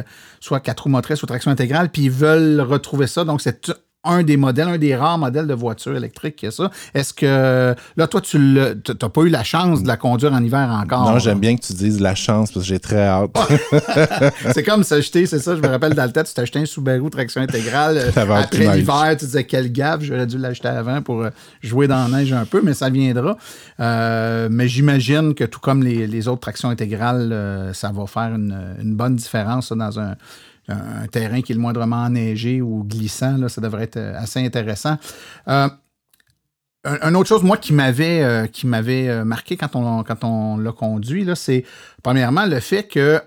soit quatre roues motrices ou traction intégrale, puis ils veulent retrouver ça. Donc, c'est un des modèles, un des rares modèles de voiture électrique qui a ça. Est-ce que, là, toi, tu n'as pas eu la chance de la conduire en hiver encore? non, j'aime bien que tu dises la chance parce que j'ai très hâte. c'est comme s'acheter, c'est ça, je me rappelle dans le tête, tu t'achetais un Subaru traction intégrale. euh, après l'hiver, tu disais quelle gaffe, j'aurais dû l'acheter avant pour euh, jouer dans la neige un peu, mais ça viendra. Euh, mais j'imagine que tout comme les, les autres tractions intégrales, euh, ça va faire une, une bonne différence ça, dans un, un terrain qui est le moindrement enneigé ou glissant. Là, ça devrait être euh, assez intéressant. Euh, un, une autre chose, moi, qui m'avait euh, euh, marqué quand on, quand l'a conduit, c'est premièrement le fait que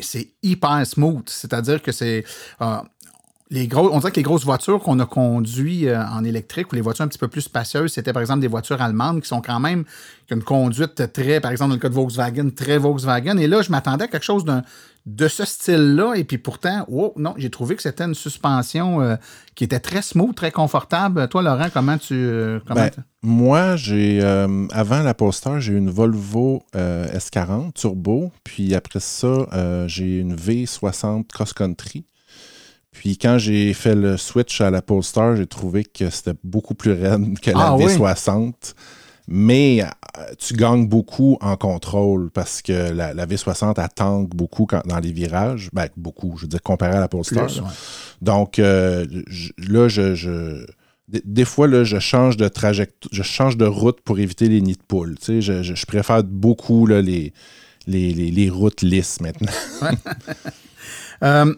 c'est hyper smooth. C'est-à-dire que c'est. les gros, on dirait que les grosses voitures qu'on a conduites en électrique ou les voitures un petit peu plus spacieuses, c'était par exemple des voitures allemandes qui sont quand même qui ont une conduite très, par exemple dans le cas de Volkswagen, très Volkswagen. Et là, je m'attendais à quelque chose d'un- de ce style-là. Et puis pourtant, oh, non, j'ai trouvé que c'était une suspension euh, qui était très smooth, très confortable. Toi, Laurent, comment tu. euh, comment Ben, Moi, j'ai euh, avant la Polestar, j'ai eu une Volvo euh, S40 turbo. Puis après ça, j'ai une V60 cross country. Puis quand j'ai fait le switch à la Polestar, j'ai trouvé que c'était beaucoup plus raide que la Ah oui? V60. Mais tu gagnes beaucoup en contrôle parce que la, la V60, elle tangue beaucoup quand- dans les virages. Ben, beaucoup, je veux dire, comparé à la Polestar. Plus, là. ouais. Donc euh, je- là, je, je- des, fois, là, je change de trajectoire, je change de route pour éviter les nids de poules. Tu sais, je, je- je préfère beaucoup là, les, les, les- les routes lisses maintenant. Euh,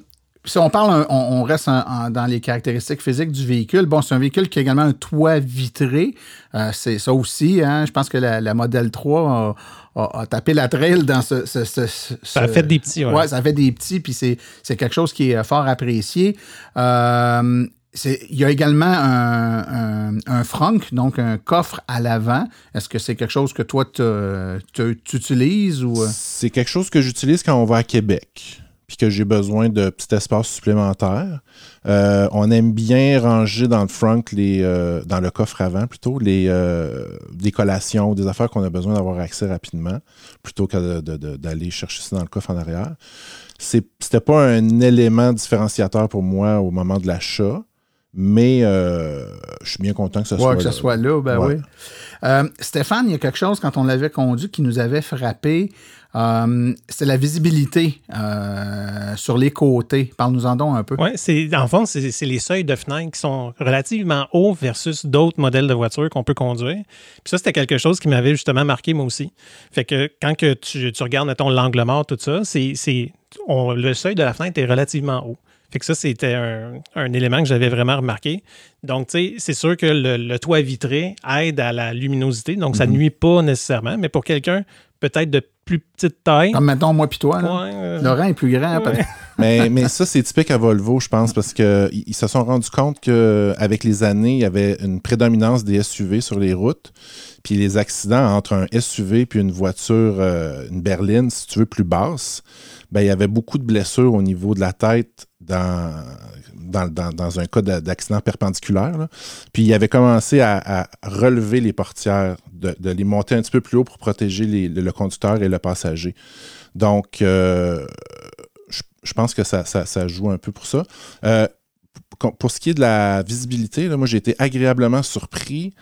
si on parle, on, on reste en- en- dans les caractéristiques physiques du véhicule. Bon, c'est un véhicule qui a également un toit vitré. Euh, c'est ça aussi. Hein, je pense que la, la Model 3 a, a- a tapé la trail dans ce. ce- ce- ce- Ça a fait des petits, ouais. Ouais, ça fait des petits, puis c'est c'est quelque chose qui est euh, fort apprécié. Euh, c'est- il y a également un, un, un frunk, donc un coffre à l'avant. Est-ce que c'est quelque chose que toi, tu utilises ou. C'est quelque chose que j'utilise quand on va à Québec, puis que j'ai besoin de petit espace supplémentaire. Euh, on aime bien ranger dans le front, les, euh, dans le coffre avant plutôt, les, euh, des collations, des affaires qu'on a besoin d'avoir accès rapidement, plutôt que d'aller chercher ça dans le coffre en arrière. C'était pas un élément différenciateur pour moi au moment de l'achat, mais euh, je suis bien content que ce Ouais, soit que là. ce soit là, ben Ouais. oui. Euh, Stéphane, il y a quelque chose quand on l'avait conduit qui nous avait frappé. Euh, c'est la visibilité euh, sur les côtés. Parle-nous-en donc un peu. Oui, c'est en fond, c'est c'est les seuils de fenêtre qui sont relativement hauts versus d'autres modèles de voitures qu'on peut conduire. Puis ça, c'était quelque chose qui m'avait justement marqué moi aussi. Fait que quand que tu, tu regardes, mettons, l'angle mort, tout ça, c'est c'est- on- le seuil de la fenêtre est relativement haut. Fait que ça, c'était un, un élément que j'avais vraiment remarqué. Donc, tu sais, c'est sûr que le, le toit vitré aide à la luminosité, donc ça ne nuit pas nécessairement, mais pour quelqu'un peut-être de plus petite taille. Comme mettons moi puis toi. là. ouais, euh, Laurent est plus grand. peut-être. mais, mais ça, c'est typique à Volvo, je pense, parce qu'ils ils se sont rendus compte qu'avec les années, il y avait une prédominance des SUV sur les routes. Puis les accidents entre un SUV puis une voiture, euh, une berline, si tu veux, plus basse, ben, il y avait beaucoup de blessures au niveau de la tête dans, dans, dans- dans un cas d'a- d'accident perpendiculaire. Puis il avait commencé à, relever les portières, de, les monter un petit peu plus haut pour protéger le, conducteur et le passager. Donc, euh, je, je pense que ça, ça- ça joue un peu pour ça. Euh, pour, ce qui est de la visibilité, moi, j'ai été agréablement surpris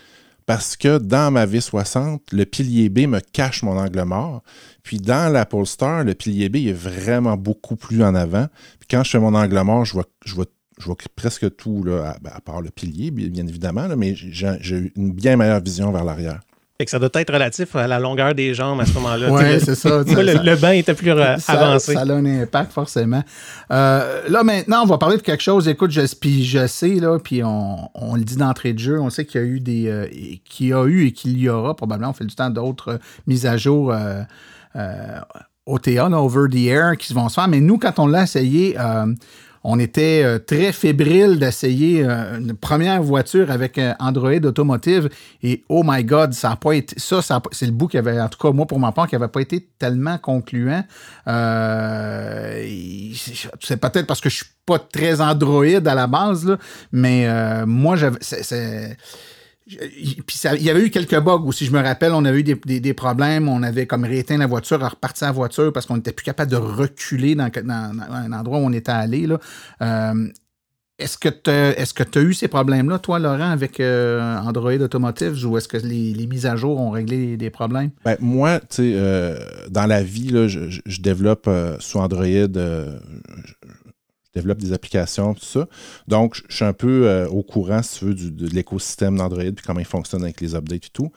parce que dans ma V60, le pilier B me cache mon angle mort. Puis dans la Polestar, le pilier B est vraiment beaucoup plus en avant. Puis quand je fais mon angle mort, je vois, je vois, je vois presque tout, là, à, ben, à part le pilier, bien évidemment, là, mais j'ai j'ai une bien meilleure vision vers l'arrière. Fait que ça doit être relatif à la longueur des jambes à ce moment-là. Oui, c'est ça. Moi, le, banc était plus euh, ça, avancé. ça a un impact, forcément. Euh, là, maintenant, on va parler de quelque chose. Écoute, je, puis je sais, là, puis on, on le dit d'entrée de jeu, on sait qu'il y a eu des. euh, et- qu'il y a eu et qu'il y aura probablement, on fait du temps d'autres euh, mises à jour. Euh, OTA, over the air, qui vont se faire. Mais nous, quand on l'a essayé, euh, on était euh, très fébrile d'essayer euh, une première voiture avec Android Automotive. Et oh my God, ça n'a pas été. Ça, c'est le bout qui avait, en tout cas, moi, pour ma part, qui n'avait pas été tellement concluant. C'est peut-être parce que je suis pas très Android à la base, mais moi, j'avais. c'est- puis ça- il y avait eu quelques bugs aussi, je me rappelle, on avait eu des, des- problèmes, on avait comme rééteint la voiture, reparti la voiture parce qu'on n'était plus capable de reculer dans, un endroit où on était allé. Euh, est-ce que tu as eu ces problèmes-là, toi, Laurent, avec euh, Android Automotive, ou est-ce que les, mises à jour ont réglé des problèmes? Ben, moi, tu sais, euh, dans la vie, là, je, développe euh, sous Android, euh, des applications, tout ça. Donc, je, suis un peu euh, au courant, si tu veux, du- de l'écosystème d'Android, puis comment il fonctionne avec les updates et tout.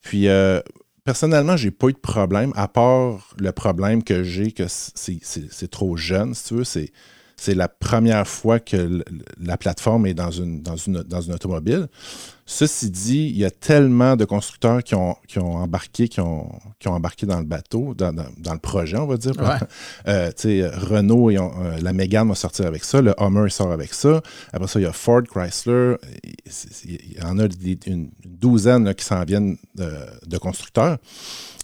Puis, euh, personnellement, j'ai pas eu de problème, à part le problème que j'ai que c'est trop jeune, si tu veux. C'est la première fois que la plateforme est dans une, dans une, dans une automobile. Ceci dit, il y a tellement de constructeurs qui ont, qui ont embarqué, qui ont, qui ont embarqué dans le bateau, dans, dans- dans le projet, on va dire. Ouais. Euh, Renault, ils ont, euh, la Mégane va sortir avec ça, le Hummer sort avec ça. Après ça, il y a Ford, Chrysler. Il y en a des- une, une douzaine là, qui s'en viennent de, de constructeurs.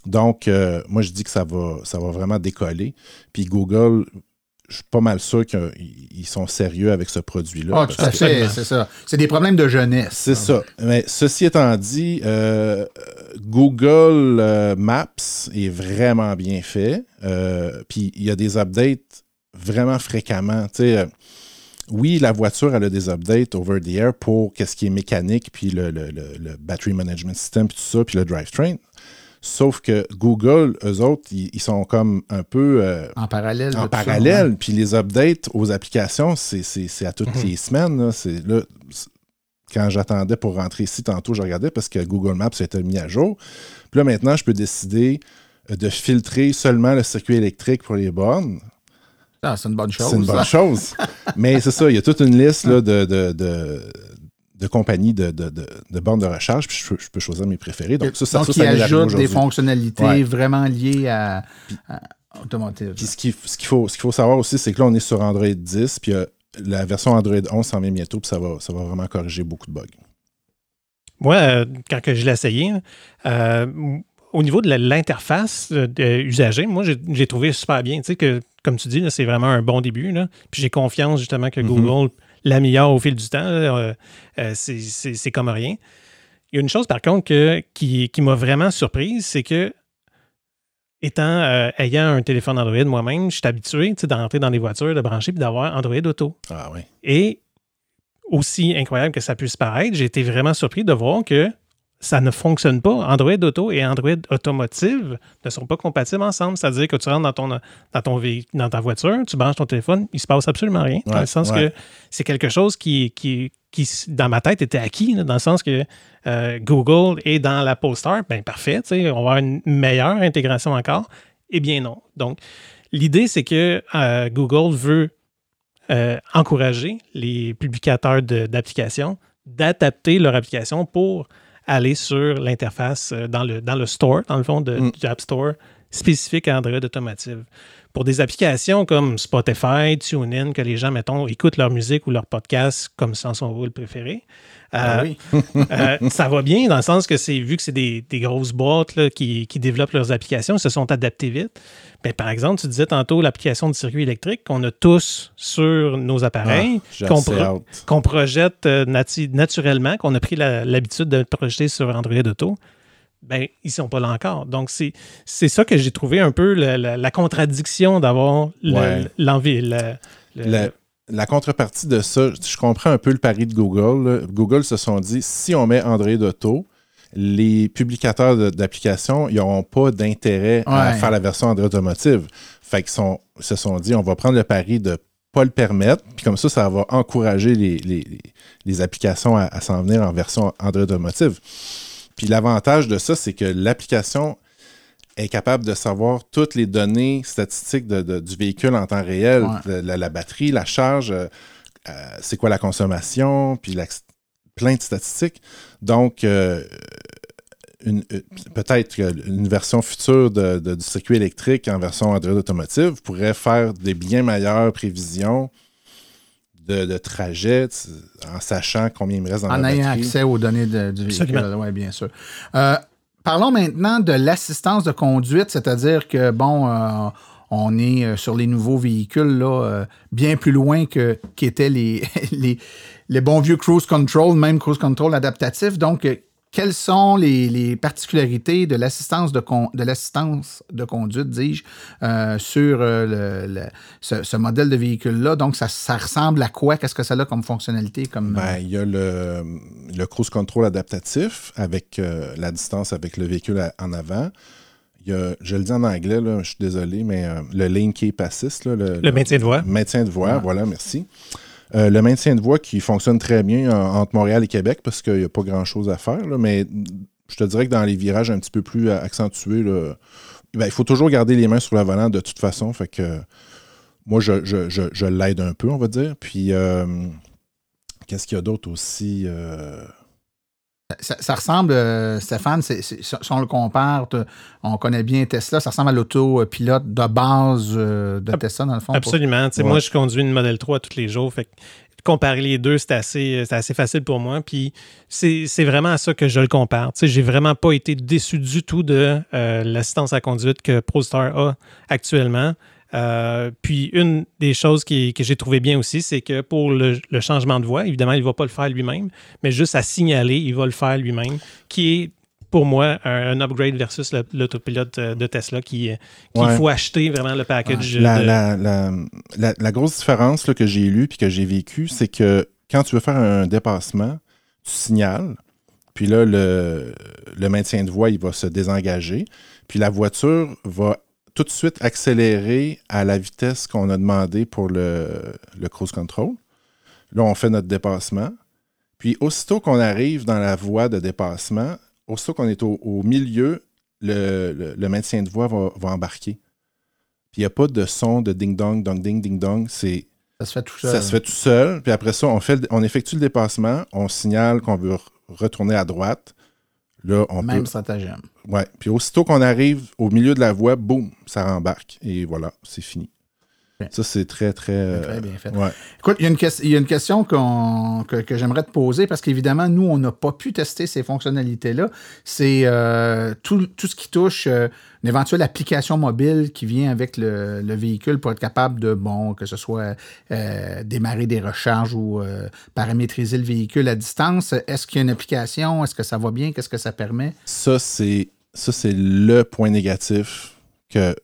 Donc, euh, moi, je dis que ça va, ça va vraiment décoller. Puis Google, je suis pas mal sûr qu'ils ils sont sérieux avec ce produit-là. Ah, tout à fait, c'est ça. C'est des problèmes de jeunesse. c'est ça. Mais ceci étant dit, euh, Google euh, Maps est vraiment bien fait. Euh, Puis il y a des updates vraiment fréquemment. Tu sais, oui, la voiture, elle a des updates over the air pour qu'est-ce qui est mécanique, puis le, le- le- le battery management system, puis tout ça, puis le drivetrain. Sauf que Google, eux autres, ils, ils sont comme un peu euh, En parallèle. en parallèle. Puis les updates aux applications, c'est à toutes les semaines. là. C'est là, c'est- quand j'attendais pour rentrer ici tantôt, je regardais parce que Google Maps a été mis à jour. Puis là, maintenant, je peux décider euh, de filtrer seulement le circuit électrique pour les bornes. Ah, c'est une bonne chose. C'est une bonne ça. chose. Mais c'est ça, il y a toute une liste là, de, de, de, de compagnies de, de, de- de bornes de recharge, puis je, peux- je peux choisir mes préférés. Donc, ça, ça, Donc, ça, ça ajoute des fonctionnalités Ouais. vraiment liées à, à Automotive. Puis ce qu'il ce qu'il faut, ce qu'il faut savoir aussi, c'est que là, on est sur Android 10, puis euh, la version Android 11 s'en vient bientôt, puis ça va, ça va vraiment corriger beaucoup de bugs. Moi, euh, quand que je l'ai essayé, euh, au niveau de l'interface euh, usager, moi, j'ai trouvé super bien. Tu sais, que, comme tu dis, c'est vraiment un bon début. Là. Puis j'ai confiance justement que Mhm. Google l'améliore au fil du temps. Euh, euh, c'est- comme rien. Il y a une chose, par contre, que- qui, qui m'a vraiment surprise, c'est que, étant, euh, ayant un téléphone Android moi-même, je suis habitué d'entrer dans les voitures, de brancher puis d'avoir Android Auto. Ah oui. Et aussi incroyable que ça puisse paraître, j'ai été vraiment surpris de voir que ça ne fonctionne pas. Android Auto et Android Automotive ne sont pas compatibles ensemble. C'est-à-dire que tu rentres dans ton, dans ton véhi- dans ta voiture, tu branches ton téléphone, il se passe absolument rien. dans le sens ouais. que c'est quelque chose qui, qui, qui, dans ma tête, était acquis. là, dans le sens que euh, Google est dans la Store, ben parfait, on va avoir une meilleure intégration encore. Eh bien non. Donc, l'idée, c'est que euh, Google veut euh, encourager les publicateurs d'applications d'adapter leur application pour aller sur l'interface euh, dans le, dans le store, dans le fond, de, Mm. du App Store spécifique à Android Automotive. Pour des applications comme Spotify, TuneIn, que les gens, mettons, écoutent leur musique ou leur podcast comme sans son rôle préféré, Ah euh, oui. euh, ça va bien dans le sens que c'est vu que c'est des, des grosses boîtes là, qui, qui développent leurs applications, ils se sont adaptés vite. Ben, par exemple, tu disais tantôt l'application de circuit électrique qu'on a tous sur nos appareils, Ah, qu'on pro- projette euh, nati- naturellement, qu'on a pris l'habitude de projeter sur Android Auto. Ben, ils sont pas là encore. Donc, c'est c'est ça que j'ai trouvé un peu la, la- la contradiction d'avoir le- Ouais. l'envie. le- le- La, contrepartie de ça, je comprends un peu le pari de Google. là. Google se sont dit, si on met Android Auto, les publicateurs de- d'applications, ils n'auront pas d'intérêt à faire la version Android Automotive. Fait qu'ils sont- se sont dit, on va prendre le pari de pas le permettre, puis comme ça, ça va encourager les, les- les- les applications à, à s'en venir en version Android Automotive. Puis l'avantage de ça, c'est que l'application est capable de savoir toutes les données statistiques de- de- du véhicule en temps réel, Ouais. la, batterie, la charge, euh, euh, c'est quoi la consommation, puis la- plein de statistiques. Donc, euh, une- peut-être qu'une version future de- de- du circuit électrique en version Android Automotive pourrait faire des bien meilleures prévisions de, de trajet en sachant combien il me reste dans En la ayant batterie. accès aux données de- du véhicule. Oui, bien sûr. Euh, parlons maintenant de l'assistance de conduite, c'est-à-dire que, bon, euh, on est euh, sur les nouveaux véhicules là, euh, bien plus loin que qu'étaient les, les, les bons vieux cruise control, même cruise control adaptatif. Donc, euh, quelles sont les, les particularités de l'assistance de, con- de l'assistance de conduite, dis-je, euh, sur euh, le- le- ce, ce modèle de véhicule-là? Donc, ça, ça ressemble à quoi? Qu'est-ce que ça a comme fonctionnalité? Comme, Ben, il y a le, le cruise control adaptatif avec euh, la distance avec le véhicule à- en avant. Il y a, je le dis en anglais, là, je suis désolé, mais euh, le lane keep assist. là, le, Le maintien de voie. Maintien de voie, voilà, merci. Euh, le maintien de voie qui fonctionne très bien en- entre Montréal et Québec parce qu'il n'y a pas grand-chose à faire, mais je te dirais que dans les virages un petit peu plus accentués, ben, il faut toujours garder les mains sur le volant de toute façon. Fait que moi, je l'aide un peu, on va dire. Puis, euh, qu'est-ce qu'il y a d'autre aussi? euh, Ça, ça ressemble, euh, Stéphane, si on le compare, on connaît bien Tesla, ça ressemble à l'autopilote de base euh, de Tesla, dans le fond. Absolument. Ouais. Moi, je conduis une Model 3 tous les jours. Fait que comparer les deux, c'est assez, c'est assez facile pour moi. Puis c'est vraiment à ça que je le compare. Tu sais, J'ai vraiment pas été déçu du tout de euh, l'assistance à conduite que ProStar a actuellement. Euh, puis une des choses qui- que j'ai trouvé bien aussi, c'est que pour le, le changement de voie, évidemment, il ne va pas le faire lui-même, mais juste à signaler, il va le faire lui-même, qui est pour moi un, un upgrade versus l'autopilote euh, de Tesla qui qu'il Ouais. faut acheter vraiment le package. La, de- la- la- la- la grosse différence là, que j'ai lue puis que j'ai vécu, c'est que quand tu veux faire un dépassement, tu signales, puis là, le, le maintien de voie, il va se désengager, puis la voiture va tout de suite accélérer à la vitesse qu'on a demandé pour le, le cruise control. Là, on fait notre dépassement. Puis aussitôt qu'on arrive dans la voie de dépassement, aussitôt qu'on est au, au milieu, le, le- le maintien de voie va, va embarquer. Puis il n'y a pas de son de ding-dong, dong-ding, ding-dong. C'est, Ça se fait tout seul. ça se fait tout seul. Puis après ça, on, fait, le- on effectue le dépassement. On signale qu'on veut re- retourner à droite. Là, on Même peut. stratagème. Ouais. Puis aussitôt qu'on arrive au milieu de la voie, boum, ça rembarque. Et voilà, c'est fini. Ça, c'est très, très. euh, Très bien fait. ouais. Écoute, il y a une, ques- il y a une question que, que j'aimerais te poser parce qu'évidemment, nous, on n'a pas pu tester ces fonctionnalités-là. C'est euh, tout, tout ce qui touche euh, une éventuelle application mobile qui vient avec le, le véhicule pour être capable de, bon, que ce soit démarrer des recharges ou paramétriser le véhicule à distance. Est-ce qu'il y a une application? Est-ce que ça va bien? Qu'est-ce que ça permet? Ça, c'est le point négatif que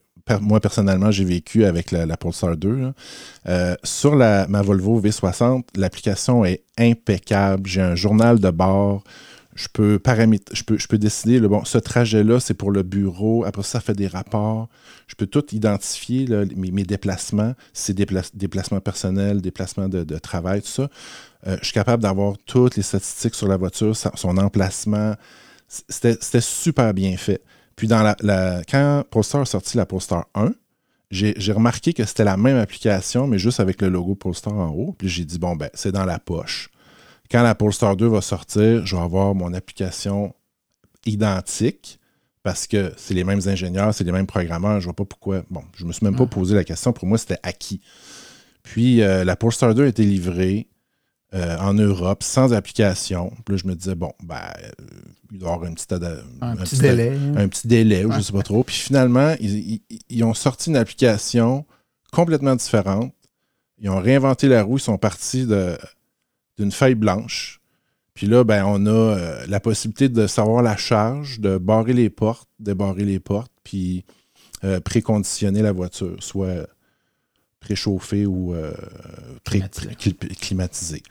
moi, personnellement, j'ai vécu avec la, Polestar 2. là. Euh, sur ma Volvo V60, l'application est impeccable. J'ai un journal de bord. Je peux, décider, le bon, ce trajet-là, c'est pour le bureau. Après ça, fait des rapports. Je peux tout identifier, mes, déplacements, c'est dépla- déplacements personnels, déplacements de, travail, tout ça. Euh, je suis capable d'avoir toutes les statistiques sur la voiture, son emplacement. C'était super bien fait. Puis dans la, la- quand Polestar a sorti la Polestar 1, j'ai remarqué que c'était la même application, mais juste avec le logo Polestar en haut. Puis j'ai dit, bon, ben, c'est dans la poche. Quand la Polestar 2 va sortir, je vais avoir mon application identique parce que c'est les mêmes ingénieurs, c'est les mêmes programmeurs. Je vois pas pourquoi. Bon, je me suis même pas posé la question. Pour moi, c'était acquis. Puis euh, la Polestar 2 a été livrée euh, en Europe sans application. Puis là, je me disais, bon, ben, euh, il doit y avoir un petit, ada- Un, petit petit- délai. un petit délai ou je Ouais. sais pas trop. Puis finalement, ils, ils- ils ont sorti une application complètement différente. Ils ont réinventé la roue. Ils sont partis d'une feuille blanche. Puis là, ben, on a euh, la possibilité de savoir la charge, de barrer les portes, débarrer les portes, puis euh, préconditionner la voiture, soit préchauffée ou euh, pré- Climatisée. cli- climatisée.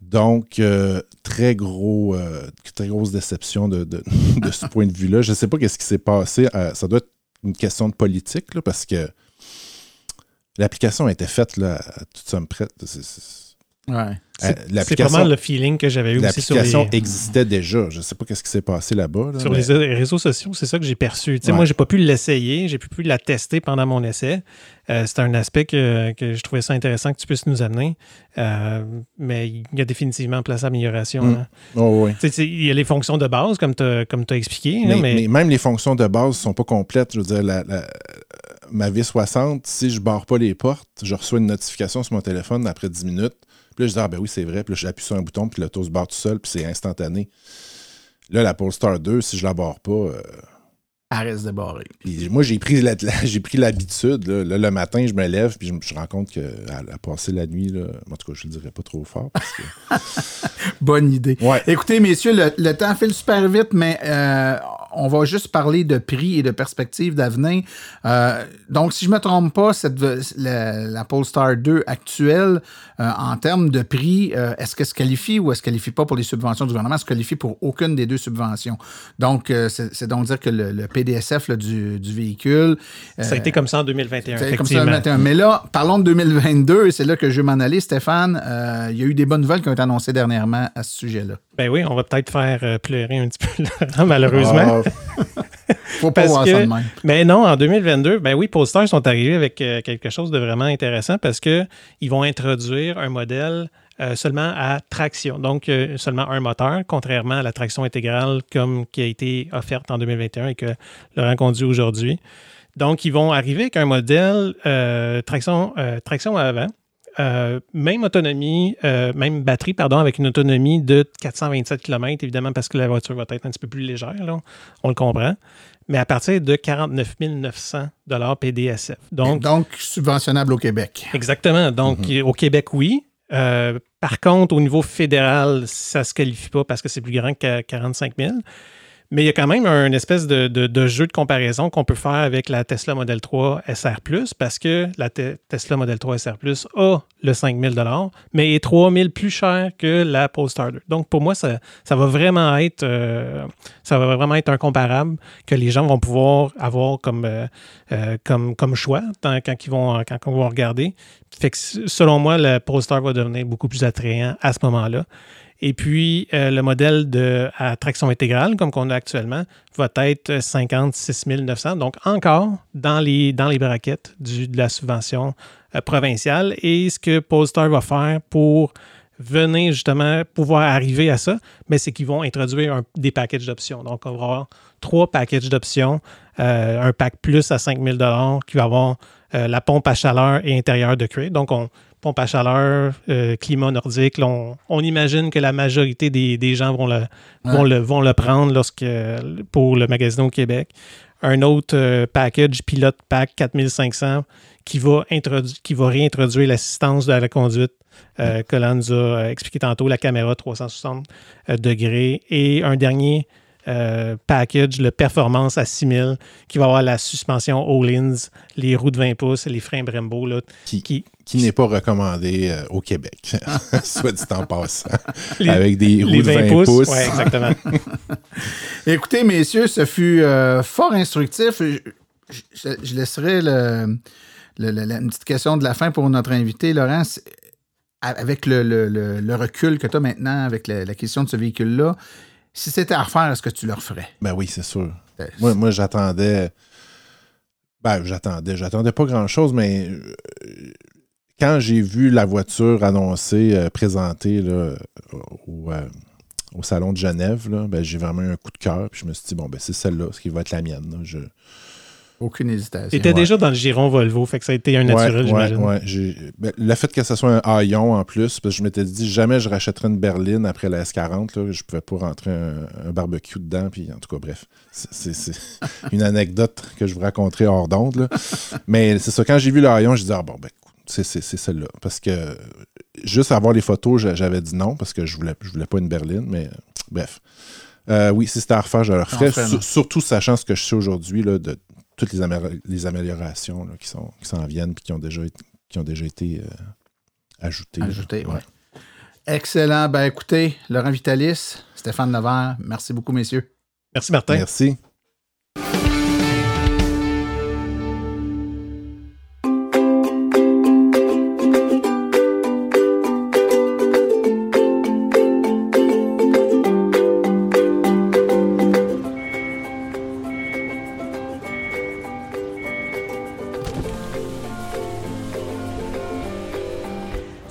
Donc, euh, très gros, euh, très grosse déception de, de- de ce point de vue-là. Je ne sais pas qu'est-ce qui s'est passé. Ça doit être une question de politique, là, parce que l'application a été faite là, à toute somme prête. Ouais. Euh, c'est pas mal le feeling que j'avais eu aussi sur les, L'application existait déjà. Je ne sais pas ce qui s'est passé là-bas. là, sur mais- les réseaux sociaux. C'est ça que j'ai perçu. Ouais. Moi, j'ai pas pu l'essayer, j'ai pu pu la tester pendant mon essai. Euh, c'est un aspect que, que je trouvais ça intéressant que tu puisses nous amener. Euh, mais il y a définitivement place à amélioration. Mm. hein. Oh, oui. Il y a les fonctions de base, comme tu as, comme t'as expliqué. là, Mais, mais, mais même les fonctions de base ne sont pas complètes. Je veux dire, la, la- ma V60, si je barre pas les portes, je reçois une notification sur mon téléphone après 10 minutes. Puis là, je dis, ah ben oui, c'est vrai. Puis là, j'appuie sur un bouton, puis l'auto se barre tout seul, puis c'est instantané. Là, la Polestar 2, si je la barre pas, euh, Arrête de barrer. puis moi, j'ai pris l'habitude. Là, Là, le matin, je me lève, puis je, me- rends compte qu'elle a passé la nuit. Là, en tout cas, je le dirais pas trop fort. Parce que... Bonne idée. Ouais. Écoutez, messieurs, le, le temps file super vite, mais euh, on va juste parler de prix et de perspectives d'avenir. Euh, donc, si je ne me trompe pas, cette, la, la Polestar 2 actuelle, euh, en termes de prix, est-ce qu'elle se qualifie ou est-ce qu'elle ne qualifie pas pour les subventions du gouvernement? Elle se qualifie pour aucune des deux subventions. Donc, c'est c'est donc dire que le, le PDSF là, du, du véhicule. ça a été comme ça en 2021. C'est comme ça, effectivement. le 21. Mais là, parlons de 2022, et c'est là que je vais m'en aller, Stéphane. Euh, il y a eu des bonnes nouvelles qui ont été annoncées dernièrement à ce sujet-là. Ben oui, on va peut-être faire euh, pleurer un petit peu Laurent, malheureusement. Ah, Faut pas Parce voir que- ça de même. Mais non, en 2022, ben oui, Polestar sont arrivés avec euh, quelque chose de vraiment intéressant parce que ils vont introduire un modèle euh, seulement à traction, donc euh, seulement un moteur, contrairement à la traction intégrale comme qui a été offerte en 2021 et que Laurent conduit aujourd'hui. Donc, ils vont arriver avec un modèle euh, traction, traction à avant, euh, même autonomie, euh, même batterie, pardon, avec une autonomie de 427 km, évidemment, parce que la voiture va être un petit peu plus légère, là, on le comprend, mais à partir de 49 900 PDSF. Donc, Donc, subventionnable au Québec. exactement. Donc, au Québec, oui. Euh, par contre, au niveau fédéral, ça ne se qualifie pas parce que c'est plus grand que 45 000. Mais il y a quand même un espèce de, jeu de comparaison qu'on peut faire avec la Tesla Model 3 SR+, parce que la Te- Tesla Model 3 SR+, a le 5000 mais est 3000 plus cher que la Polestar 2. Donc, pour moi, ça, va vraiment être euh, ça va vraiment être un comparable que les gens vont pouvoir avoir comme, euh, euh, comme, choix quand, ils vont, quand regarder. Selon moi, le Polestar va devenir beaucoup plus attrayant à ce moment-là. Et puis, euh, le modèle à traction intégrale, comme qu'on a actuellement, va être 56 900. Donc, encore dans les, dans les braquettes de la subvention euh, provinciale. Et ce que Polestar va faire pour venir justement pouvoir arriver à ça, mais c'est qu'ils vont introduire des packages d'options. Donc, on va avoir trois packages d'options, euh, un pack plus à 5 000 qui va avoir la pompe à chaleur et intérieur de crate. Donc, on, pompe à chaleur, euh, climat nordique. Là, on, on imagine que la majorité des, des gens vont le, vont, le, vont le prendre lorsque, pour le magasin au Québec. Un autre euh, package, pilote pack 4500, qui va, qui va réintroduire l'assistance de la conduite euh, que l'on nous a expliqué tantôt, la caméra 360 euh, degrés. Et un dernier euh, package, le Performance à 6000, qui va avoir la suspension All-Ins, les roues de 20 pouces, les freins Brembo, là, Qui- qui, qui n'est pas recommandé euh, au Québec, soit dit en passant. Les- avec des roues de 20 20 pouces. pouces. Ouais, exactement. Écoutez, messieurs, ce fut euh, fort instructif. Je, je- je laisserai le, le- le- la- une petite question de la fin pour notre invité, Laurent. C'est- Avec le, le- le- le recul que tu as maintenant avec la, la question de ce véhicule-là, si c'était à refaire, est-ce que tu le referais? Ben oui, c'est sûr. Euh, Moi, moi j'attendais. Ben, j'attendais. J'attendais pas grand-chose, mais euh, quand j'ai vu la voiture annoncée, euh, présentée là, au, euh, au Salon de Genève, ben, j'ai vraiment eu un coup de cœur. Puis je me suis dit, bon, ben, c'est celle-là, ce qui va être la mienne. là. Je- Aucune hésitation. T'étais déjà dans le giron Volvo, fait que ça a été un naturel, Ouais, j'imagine. ouais, ouais. J'ai- ben, le fait que ce soit un haillon en plus, parce que je m'étais dit jamais je rachèterais une berline après la S40. Là, je pouvais pas rentrer un, un barbecue dedans. Puis en tout cas, bref, c'est- une anecdote que je vous raconterai hors d'onde. là. Mais c'est ça, quand j'ai vu le haillon, je dit ah bon, ben, c'est c'est- c'est celle-là. Parce que juste avoir les photos, j'a- j'avais dit non, parce que je voulais, je voulais pas une berline, mais bref. Euh, oui, si c'était à refaire, je le referais. Surtout sachant ce que je sais aujourd'hui là, de toutes les, amé- les améliorations là, qui s'en qui s'en viennent et qui ont déjà été, qui ont déjà été euh, ajoutées. là. Ajouté, Ouais. ouais. Excellent. Ben écoutez, Laurent Vitalis, Stéphane Levert, merci beaucoup, messieurs. Merci, Martin. Merci.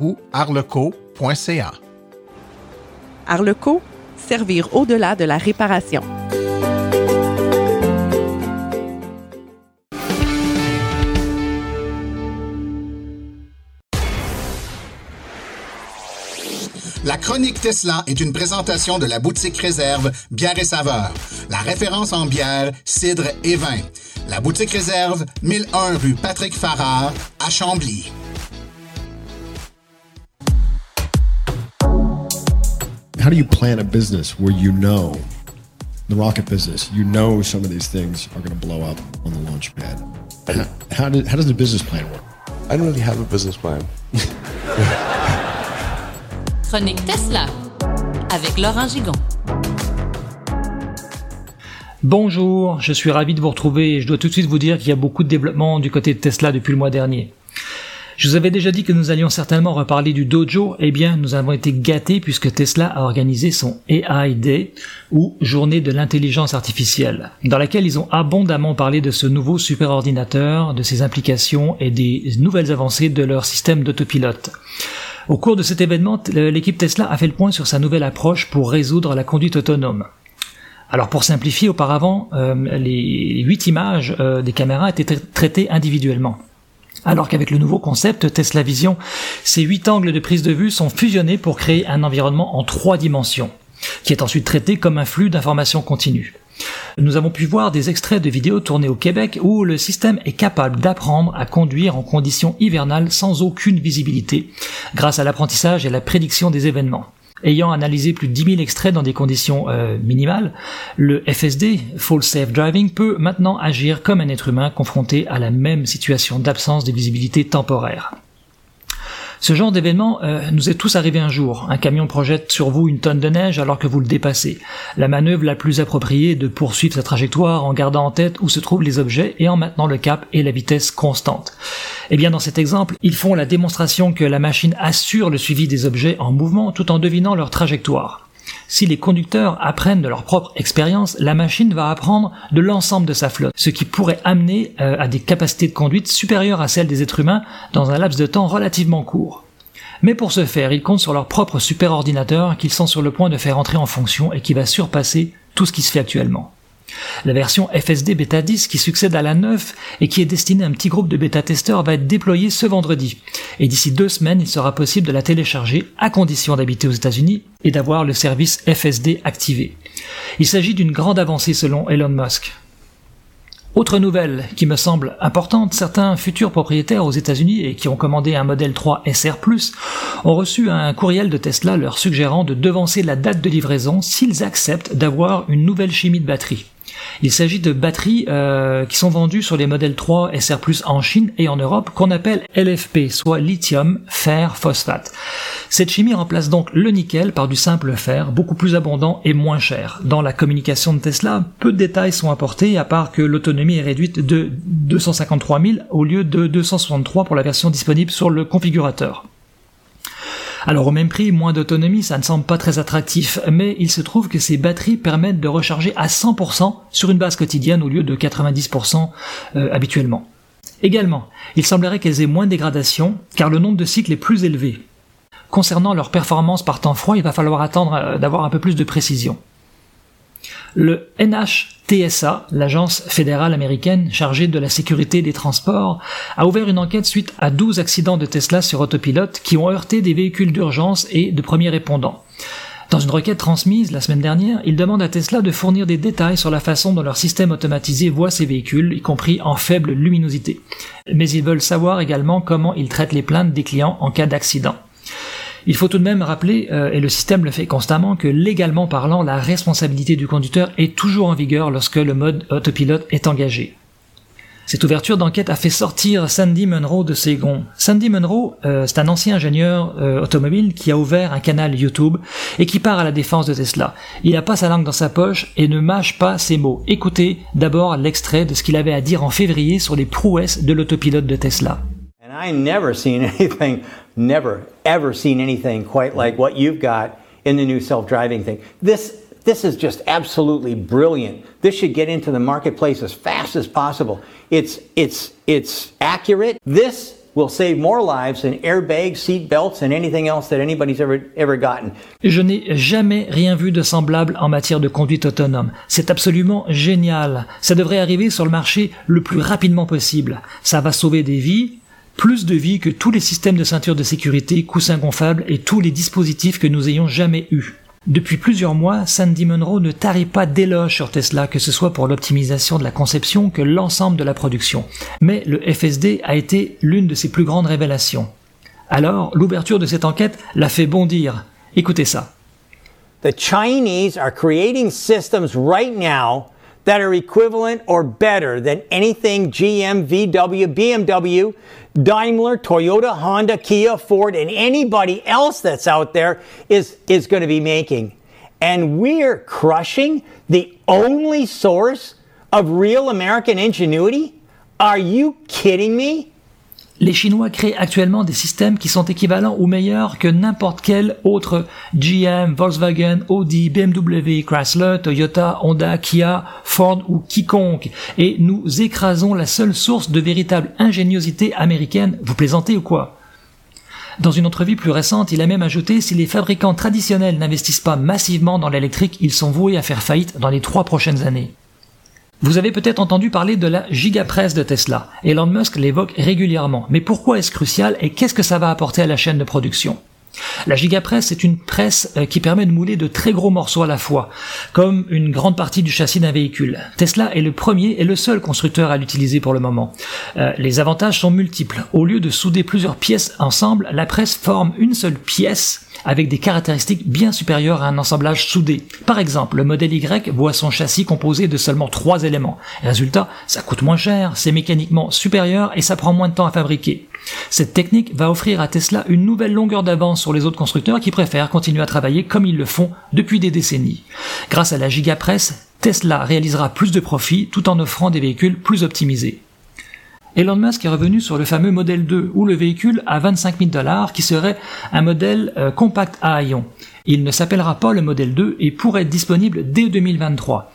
ou arleco.ca. Arleco, servir au-delà de la réparation. La chronique Tesla est une présentation de la boutique Réserve Bière et Saveur, la référence en bière, cidre et vin. La boutique Réserve, 1001 rue Patrick Farrar, à Chambly. How do you plan a business where you know the rocket business, you know some of these things are going to blow up on the launch pad? How, did, how does the business plan work? I don't really have a business plan. Chronique Tesla avec Laurent Gigon. Bonjour, je suis ravi de vous retrouver et je dois tout de suite vous dire qu'il y a beaucoup de développement du côté de Tesla depuis le mois dernier. Je vous avais déjà dit que nous allions certainement reparler du dojo, eh bien nous avons été gâtés puisque Tesla a organisé son AI ou Journée de l'intelligence artificielle, dans laquelle ils ont abondamment parlé de ce nouveau superordinateur, de ses implications et des nouvelles avancées de leur système d'autopilote. Au cours de cet événement, l'équipe Tesla a fait le point sur sa nouvelle approche pour résoudre la conduite autonome. Alors pour simplifier, auparavant, euh, les huit images euh, des caméras étaient traitées individuellement. Alors qu'avec le nouveau concept Tesla Vision, ces huit angles de prise de vue sont fusionnés pour créer un environnement en trois dimensions, qui est ensuite traité comme un flux d'informations continues. Nous avons pu voir des extraits de vidéos tournées au Québec où le système est capable d'apprendre à conduire en conditions hivernales sans aucune visibilité, grâce à l'apprentissage et la prédiction des événements. Ayant analysé plus de 10 000 extraits dans des conditions euh, minimales, le FSD, Full Safe Driving, peut maintenant agir comme un être humain confronté à la même situation d'absence de visibilité temporaire. Ce genre d'événement euh, nous est tous arrivé un jour. Un camion projette sur vous une tonne de neige alors que vous le dépassez. La manœuvre la plus appropriée est de poursuivre sa trajectoire en gardant en tête où se trouvent les objets et en maintenant le cap et la vitesse constante. Eh bien dans cet exemple, ils font la démonstration que la machine assure le suivi des objets en mouvement tout en devinant leur trajectoire. Si les conducteurs apprennent de leur propre expérience, la machine va apprendre de l'ensemble de sa flotte, ce qui pourrait amener euh, à des capacités de conduite supérieures à celles des êtres humains dans un laps de temps relativement court. Mais pour ce faire, ils comptent sur leur propre superordinateur qu'ils sont sur le point de faire entrer en fonction et qui va surpasser tout ce qui se fait actuellement. La version FSD Beta 10 qui succède à la 9 et qui est destinée à un petit groupe de bêta-testeurs va être déployée ce vendredi. Et d'ici deux semaines, il sera possible de la télécharger à condition d'habiter aux États-Unis et d'avoir le service FSD activé. Il s'agit d'une grande avancée selon Elon Musk. Autre nouvelle qui me semble importante, certains futurs propriétaires aux États-Unis et qui ont commandé un modèle 3 SR+, ont reçu un courriel de Tesla leur suggérant de devancer la date de livraison s'ils acceptent d'avoir une nouvelle chimie de batterie. Il s'agit de batteries euh, qui sont vendues sur les modèles 3 SR+, en Chine et en Europe qu'on appelle LFP, soit lithium fer phosphate. Cette chimie remplace donc le nickel par du simple fer, beaucoup plus abondant et moins cher. Dans la communication de Tesla, peu de détails sont apportés à part que l'autonomie est réduite de 253 000 au lieu de 263 pour la version disponible sur le configurateur. Alors au même prix, moins d'autonomie, ça ne semble pas très attractif, mais il se trouve que ces batteries permettent de recharger à 100% sur une base quotidienne au lieu de 90% euh, habituellement. Également, il semblerait qu'elles aient moins de dégradation, car le nombre de cycles est plus élevé. Concernant leur performance par temps froid, il va falloir attendre euh, d'avoir un peu plus de précision. Le NHTSA, l'agence fédérale américaine chargée de la sécurité des transports, a ouvert une enquête suite à 12 accidents de Tesla sur autopilote qui ont heurté des véhicules d'urgence et de premiers répondants. Dans une requête transmise la semaine dernière, ils demandent à Tesla de fournir des détails sur la façon dont leur système automatisé voit ces véhicules, y compris en faible luminosité. Mais ils veulent savoir également comment ils traitent les plaintes des clients en cas d'accident. Il faut tout de même rappeler, euh, et le système le fait constamment, que légalement parlant, la responsabilité du conducteur est toujours en vigueur lorsque le mode autopilote est engagé. Cette ouverture d'enquête a fait sortir Sandy Munro de ses gonds. Sandy Munro, euh, c'est un ancien ingénieur euh, automobile qui a ouvert un canal YouTube et qui part à la défense de Tesla. Il n'a pas sa langue dans sa poche et ne mâche pas ses mots. Écoutez d'abord l'extrait de ce qu'il avait à dire en février sur les prouesses de l'autopilote de Tesla. never, ever seen anything quite like what you've got in the new self-driving thing. This this is just absolutely brilliant. This should get into the marketplace as fast as possible. It's it's it's accurate. This will save more lives than airbags, seat belts, and anything else that anybody's ever ever gotten. Je n'ai jamais rien vu de semblable en matière de conduite autonome. C'est absolument génial. Ça devrait arriver sur le marché le plus rapidement possible. Ça va sauver des vies, plus de vies que tous les systèmes de ceinture de sécurité, coussins gonflables et tous les dispositifs que nous ayons jamais eus. Depuis plusieurs mois, Sandy Munro ne tarit pas d'éloges sur Tesla, que ce soit pour l'optimisation de la conception que l'ensemble de la production. Mais le FSD a été l'une de ses plus grandes révélations. Alors, l'ouverture de cette enquête l'a fait bondir. Écoutez ça. The Chinese are creating systems right now that are equivalent or better than anything GM, VW, BMW, Daimler, Toyota, Honda, Kia, Ford, and anybody else that's out there is, is going to be making. And we're crushing the only source of real American ingenuity? Are you kidding me? Les Chinois créent actuellement des systèmes qui sont équivalents ou meilleurs que n'importe quel autre GM, Volkswagen, Audi, BMW, Chrysler, Toyota, Honda, Kia, Ford ou quiconque. Et nous écrasons la seule source de véritable ingéniosité américaine. Vous plaisantez ou quoi? Dans une entrevue plus récente, il a même ajouté si les fabricants traditionnels n'investissent pas massivement dans l'électrique, ils sont voués à faire faillite dans les trois prochaines années. Vous avez peut-être entendu parler de la gigapresse de Tesla. Elon Musk l'évoque régulièrement. Mais pourquoi est-ce crucial et qu'est-ce que ça va apporter à la chaîne de production? La gigapresse est une presse euh, qui permet de mouler de très gros morceaux à la fois, comme une grande partie du châssis d'un véhicule. Tesla est le premier et le seul constructeur à l'utiliser pour le moment. Euh, les avantages sont multiples. Au lieu de souder plusieurs pièces ensemble, la presse forme une seule pièce avec des caractéristiques bien supérieures à un assemblage soudé. Par exemple, le modèle Y voit son châssis composé de seulement trois éléments. Résultat, ça coûte moins cher, c'est mécaniquement supérieur et ça prend moins de temps à fabriquer. Cette technique va offrir à Tesla une nouvelle longueur d'avance sur les autres constructeurs qui préfèrent continuer à travailler comme ils le font depuis des décennies. Grâce à la gigapresse, Tesla réalisera plus de profits tout en offrant des véhicules plus optimisés. Elon Musk est revenu sur le fameux modèle 2 ou le véhicule à 25 000 dollars qui serait un modèle euh, compact à ion. Il ne s'appellera pas le modèle 2 et pourrait être disponible dès 2023.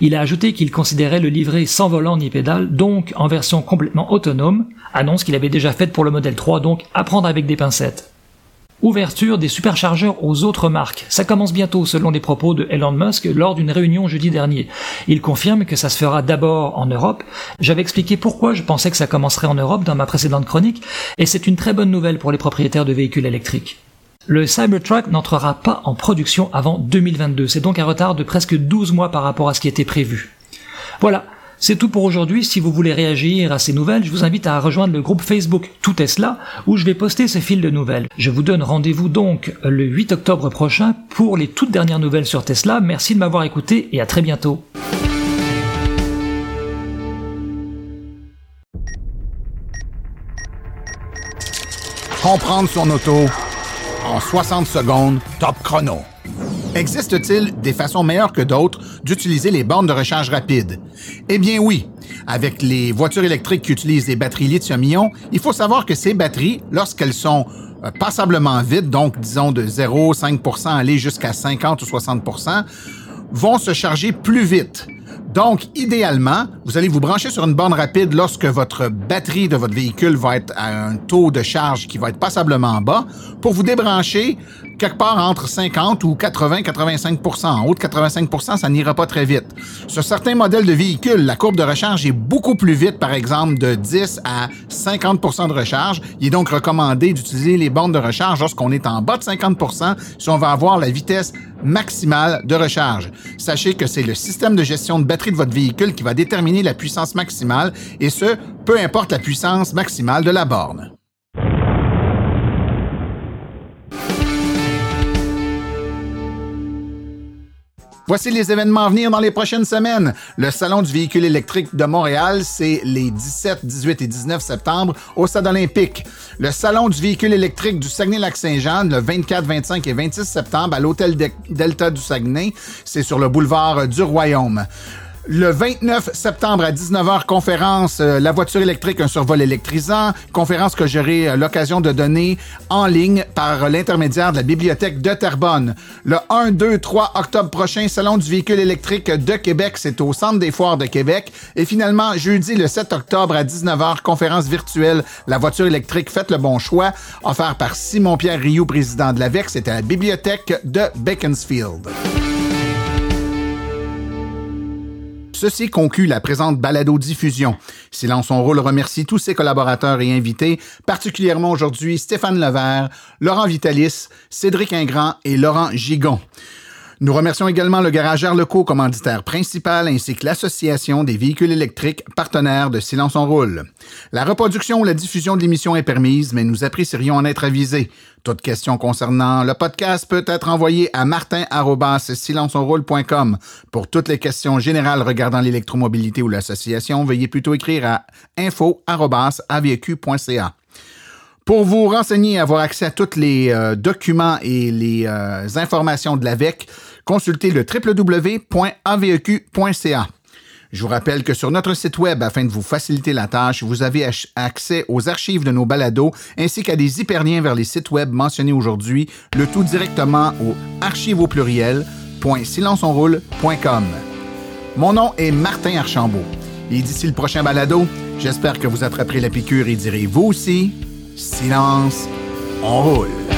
Il a ajouté qu'il considérait le livret sans volant ni pédale, donc en version complètement autonome, annonce qu'il avait déjà faite pour le modèle 3, donc à prendre avec des pincettes. Ouverture des superchargeurs aux autres marques. Ça commence bientôt selon les propos de Elon Musk lors d'une réunion jeudi dernier. Il confirme que ça se fera d'abord en Europe. J'avais expliqué pourquoi je pensais que ça commencerait en Europe dans ma précédente chronique, et c'est une très bonne nouvelle pour les propriétaires de véhicules électriques. Le Cybertruck n'entrera pas en production avant 2022. C'est donc un retard de presque 12 mois par rapport à ce qui était prévu. Voilà, c'est tout pour aujourd'hui. Si vous voulez réagir à ces nouvelles, je vous invite à rejoindre le groupe Facebook Tout Tesla où je vais poster ces fils de nouvelles. Je vous donne rendez-vous donc le 8 octobre prochain pour les toutes dernières nouvelles sur Tesla. Merci de m'avoir écouté et à très bientôt. Comprendre son auto en 60 secondes, top chrono. Existe-t-il des façons meilleures que d'autres d'utiliser les bornes de recharge rapide? Eh bien oui. Avec les voitures électriques qui utilisent des batteries lithium-ion, il faut savoir que ces batteries, lorsqu'elles sont euh, passablement vides, donc disons de 0,5% aller jusqu'à 50 ou 60% vont se charger plus vite. Donc, idéalement, vous allez vous brancher sur une borne rapide lorsque votre batterie de votre véhicule va être à un taux de charge qui va être passablement bas pour vous débrancher quelque part entre 50 ou 80-85% En haut de 85% ça n'ira pas très vite. Sur certains modèles de véhicules, la courbe de recharge est beaucoup plus vite, par exemple de 10 à 50% de recharge. Il est donc recommandé d'utiliser les bornes de recharge lorsqu'on est en bas de 50% si on va avoir la vitesse maximale de recharge. Sachez que c'est le système de gestion de batterie de votre véhicule qui va déterminer la puissance maximale, et ce, peu importe la puissance maximale de la borne. Voici les événements à venir dans les prochaines semaines. Le Salon du véhicule électrique de Montréal, c'est les 17, 18 et 19 septembre au Stade olympique. Le Salon du véhicule électrique du Saguenay-Lac-Saint-Jean, le 24, 25 et 26 septembre à l'Hôtel Delta du Saguenay, c'est sur le boulevard du Royaume. Le 29 septembre à 19h, conférence euh, La voiture électrique, un survol électrisant. Conférence que j'aurai euh, l'occasion de donner en ligne par l'intermédiaire de la bibliothèque de Terrebonne. Le 1, 2, 3 octobre prochain, Salon du véhicule électrique de Québec, c'est au Centre des foires de Québec. Et finalement, jeudi le 7 octobre à 19h, conférence virtuelle La voiture électrique, faites le bon choix, offert par Simon-Pierre Rioux, président de l'AVEC. C'est à la bibliothèque de Beaconsfield. Ceci conclut la présente balado-diffusion. Silence son rôle remercie tous ses collaborateurs et invités, particulièrement aujourd'hui Stéphane Levert, Laurent Vitalis, Cédric Ingrand et Laurent Gigon. Nous remercions également le Garage Arleco, commanditaire principal, ainsi que l'Association des véhicules électriques, partenaires de Silence on Roule. La reproduction ou la diffusion de l'émission est permise, mais nous apprécierions en être avisés. Toute question concernant le podcast peut être envoyée à martin.silenceonroule.com. Pour toutes les questions générales regardant l'électromobilité ou l'association, veuillez plutôt écrire à info.avq.ca. Pour vous renseigner et avoir accès à tous les euh, documents et les euh, informations de l'AVEC, consultez le www.aveq.ca. Je vous rappelle que sur notre site web, afin de vous faciliter la tâche, vous avez accès aux archives de nos balados ainsi qu'à des hyperliens vers les sites web mentionnés aujourd'hui, le tout directement au archive Mon nom est Martin Archambault. Et d'ici le prochain balado, j'espère que vous attraperez la piqûre et direz vous aussi Silence, on roule.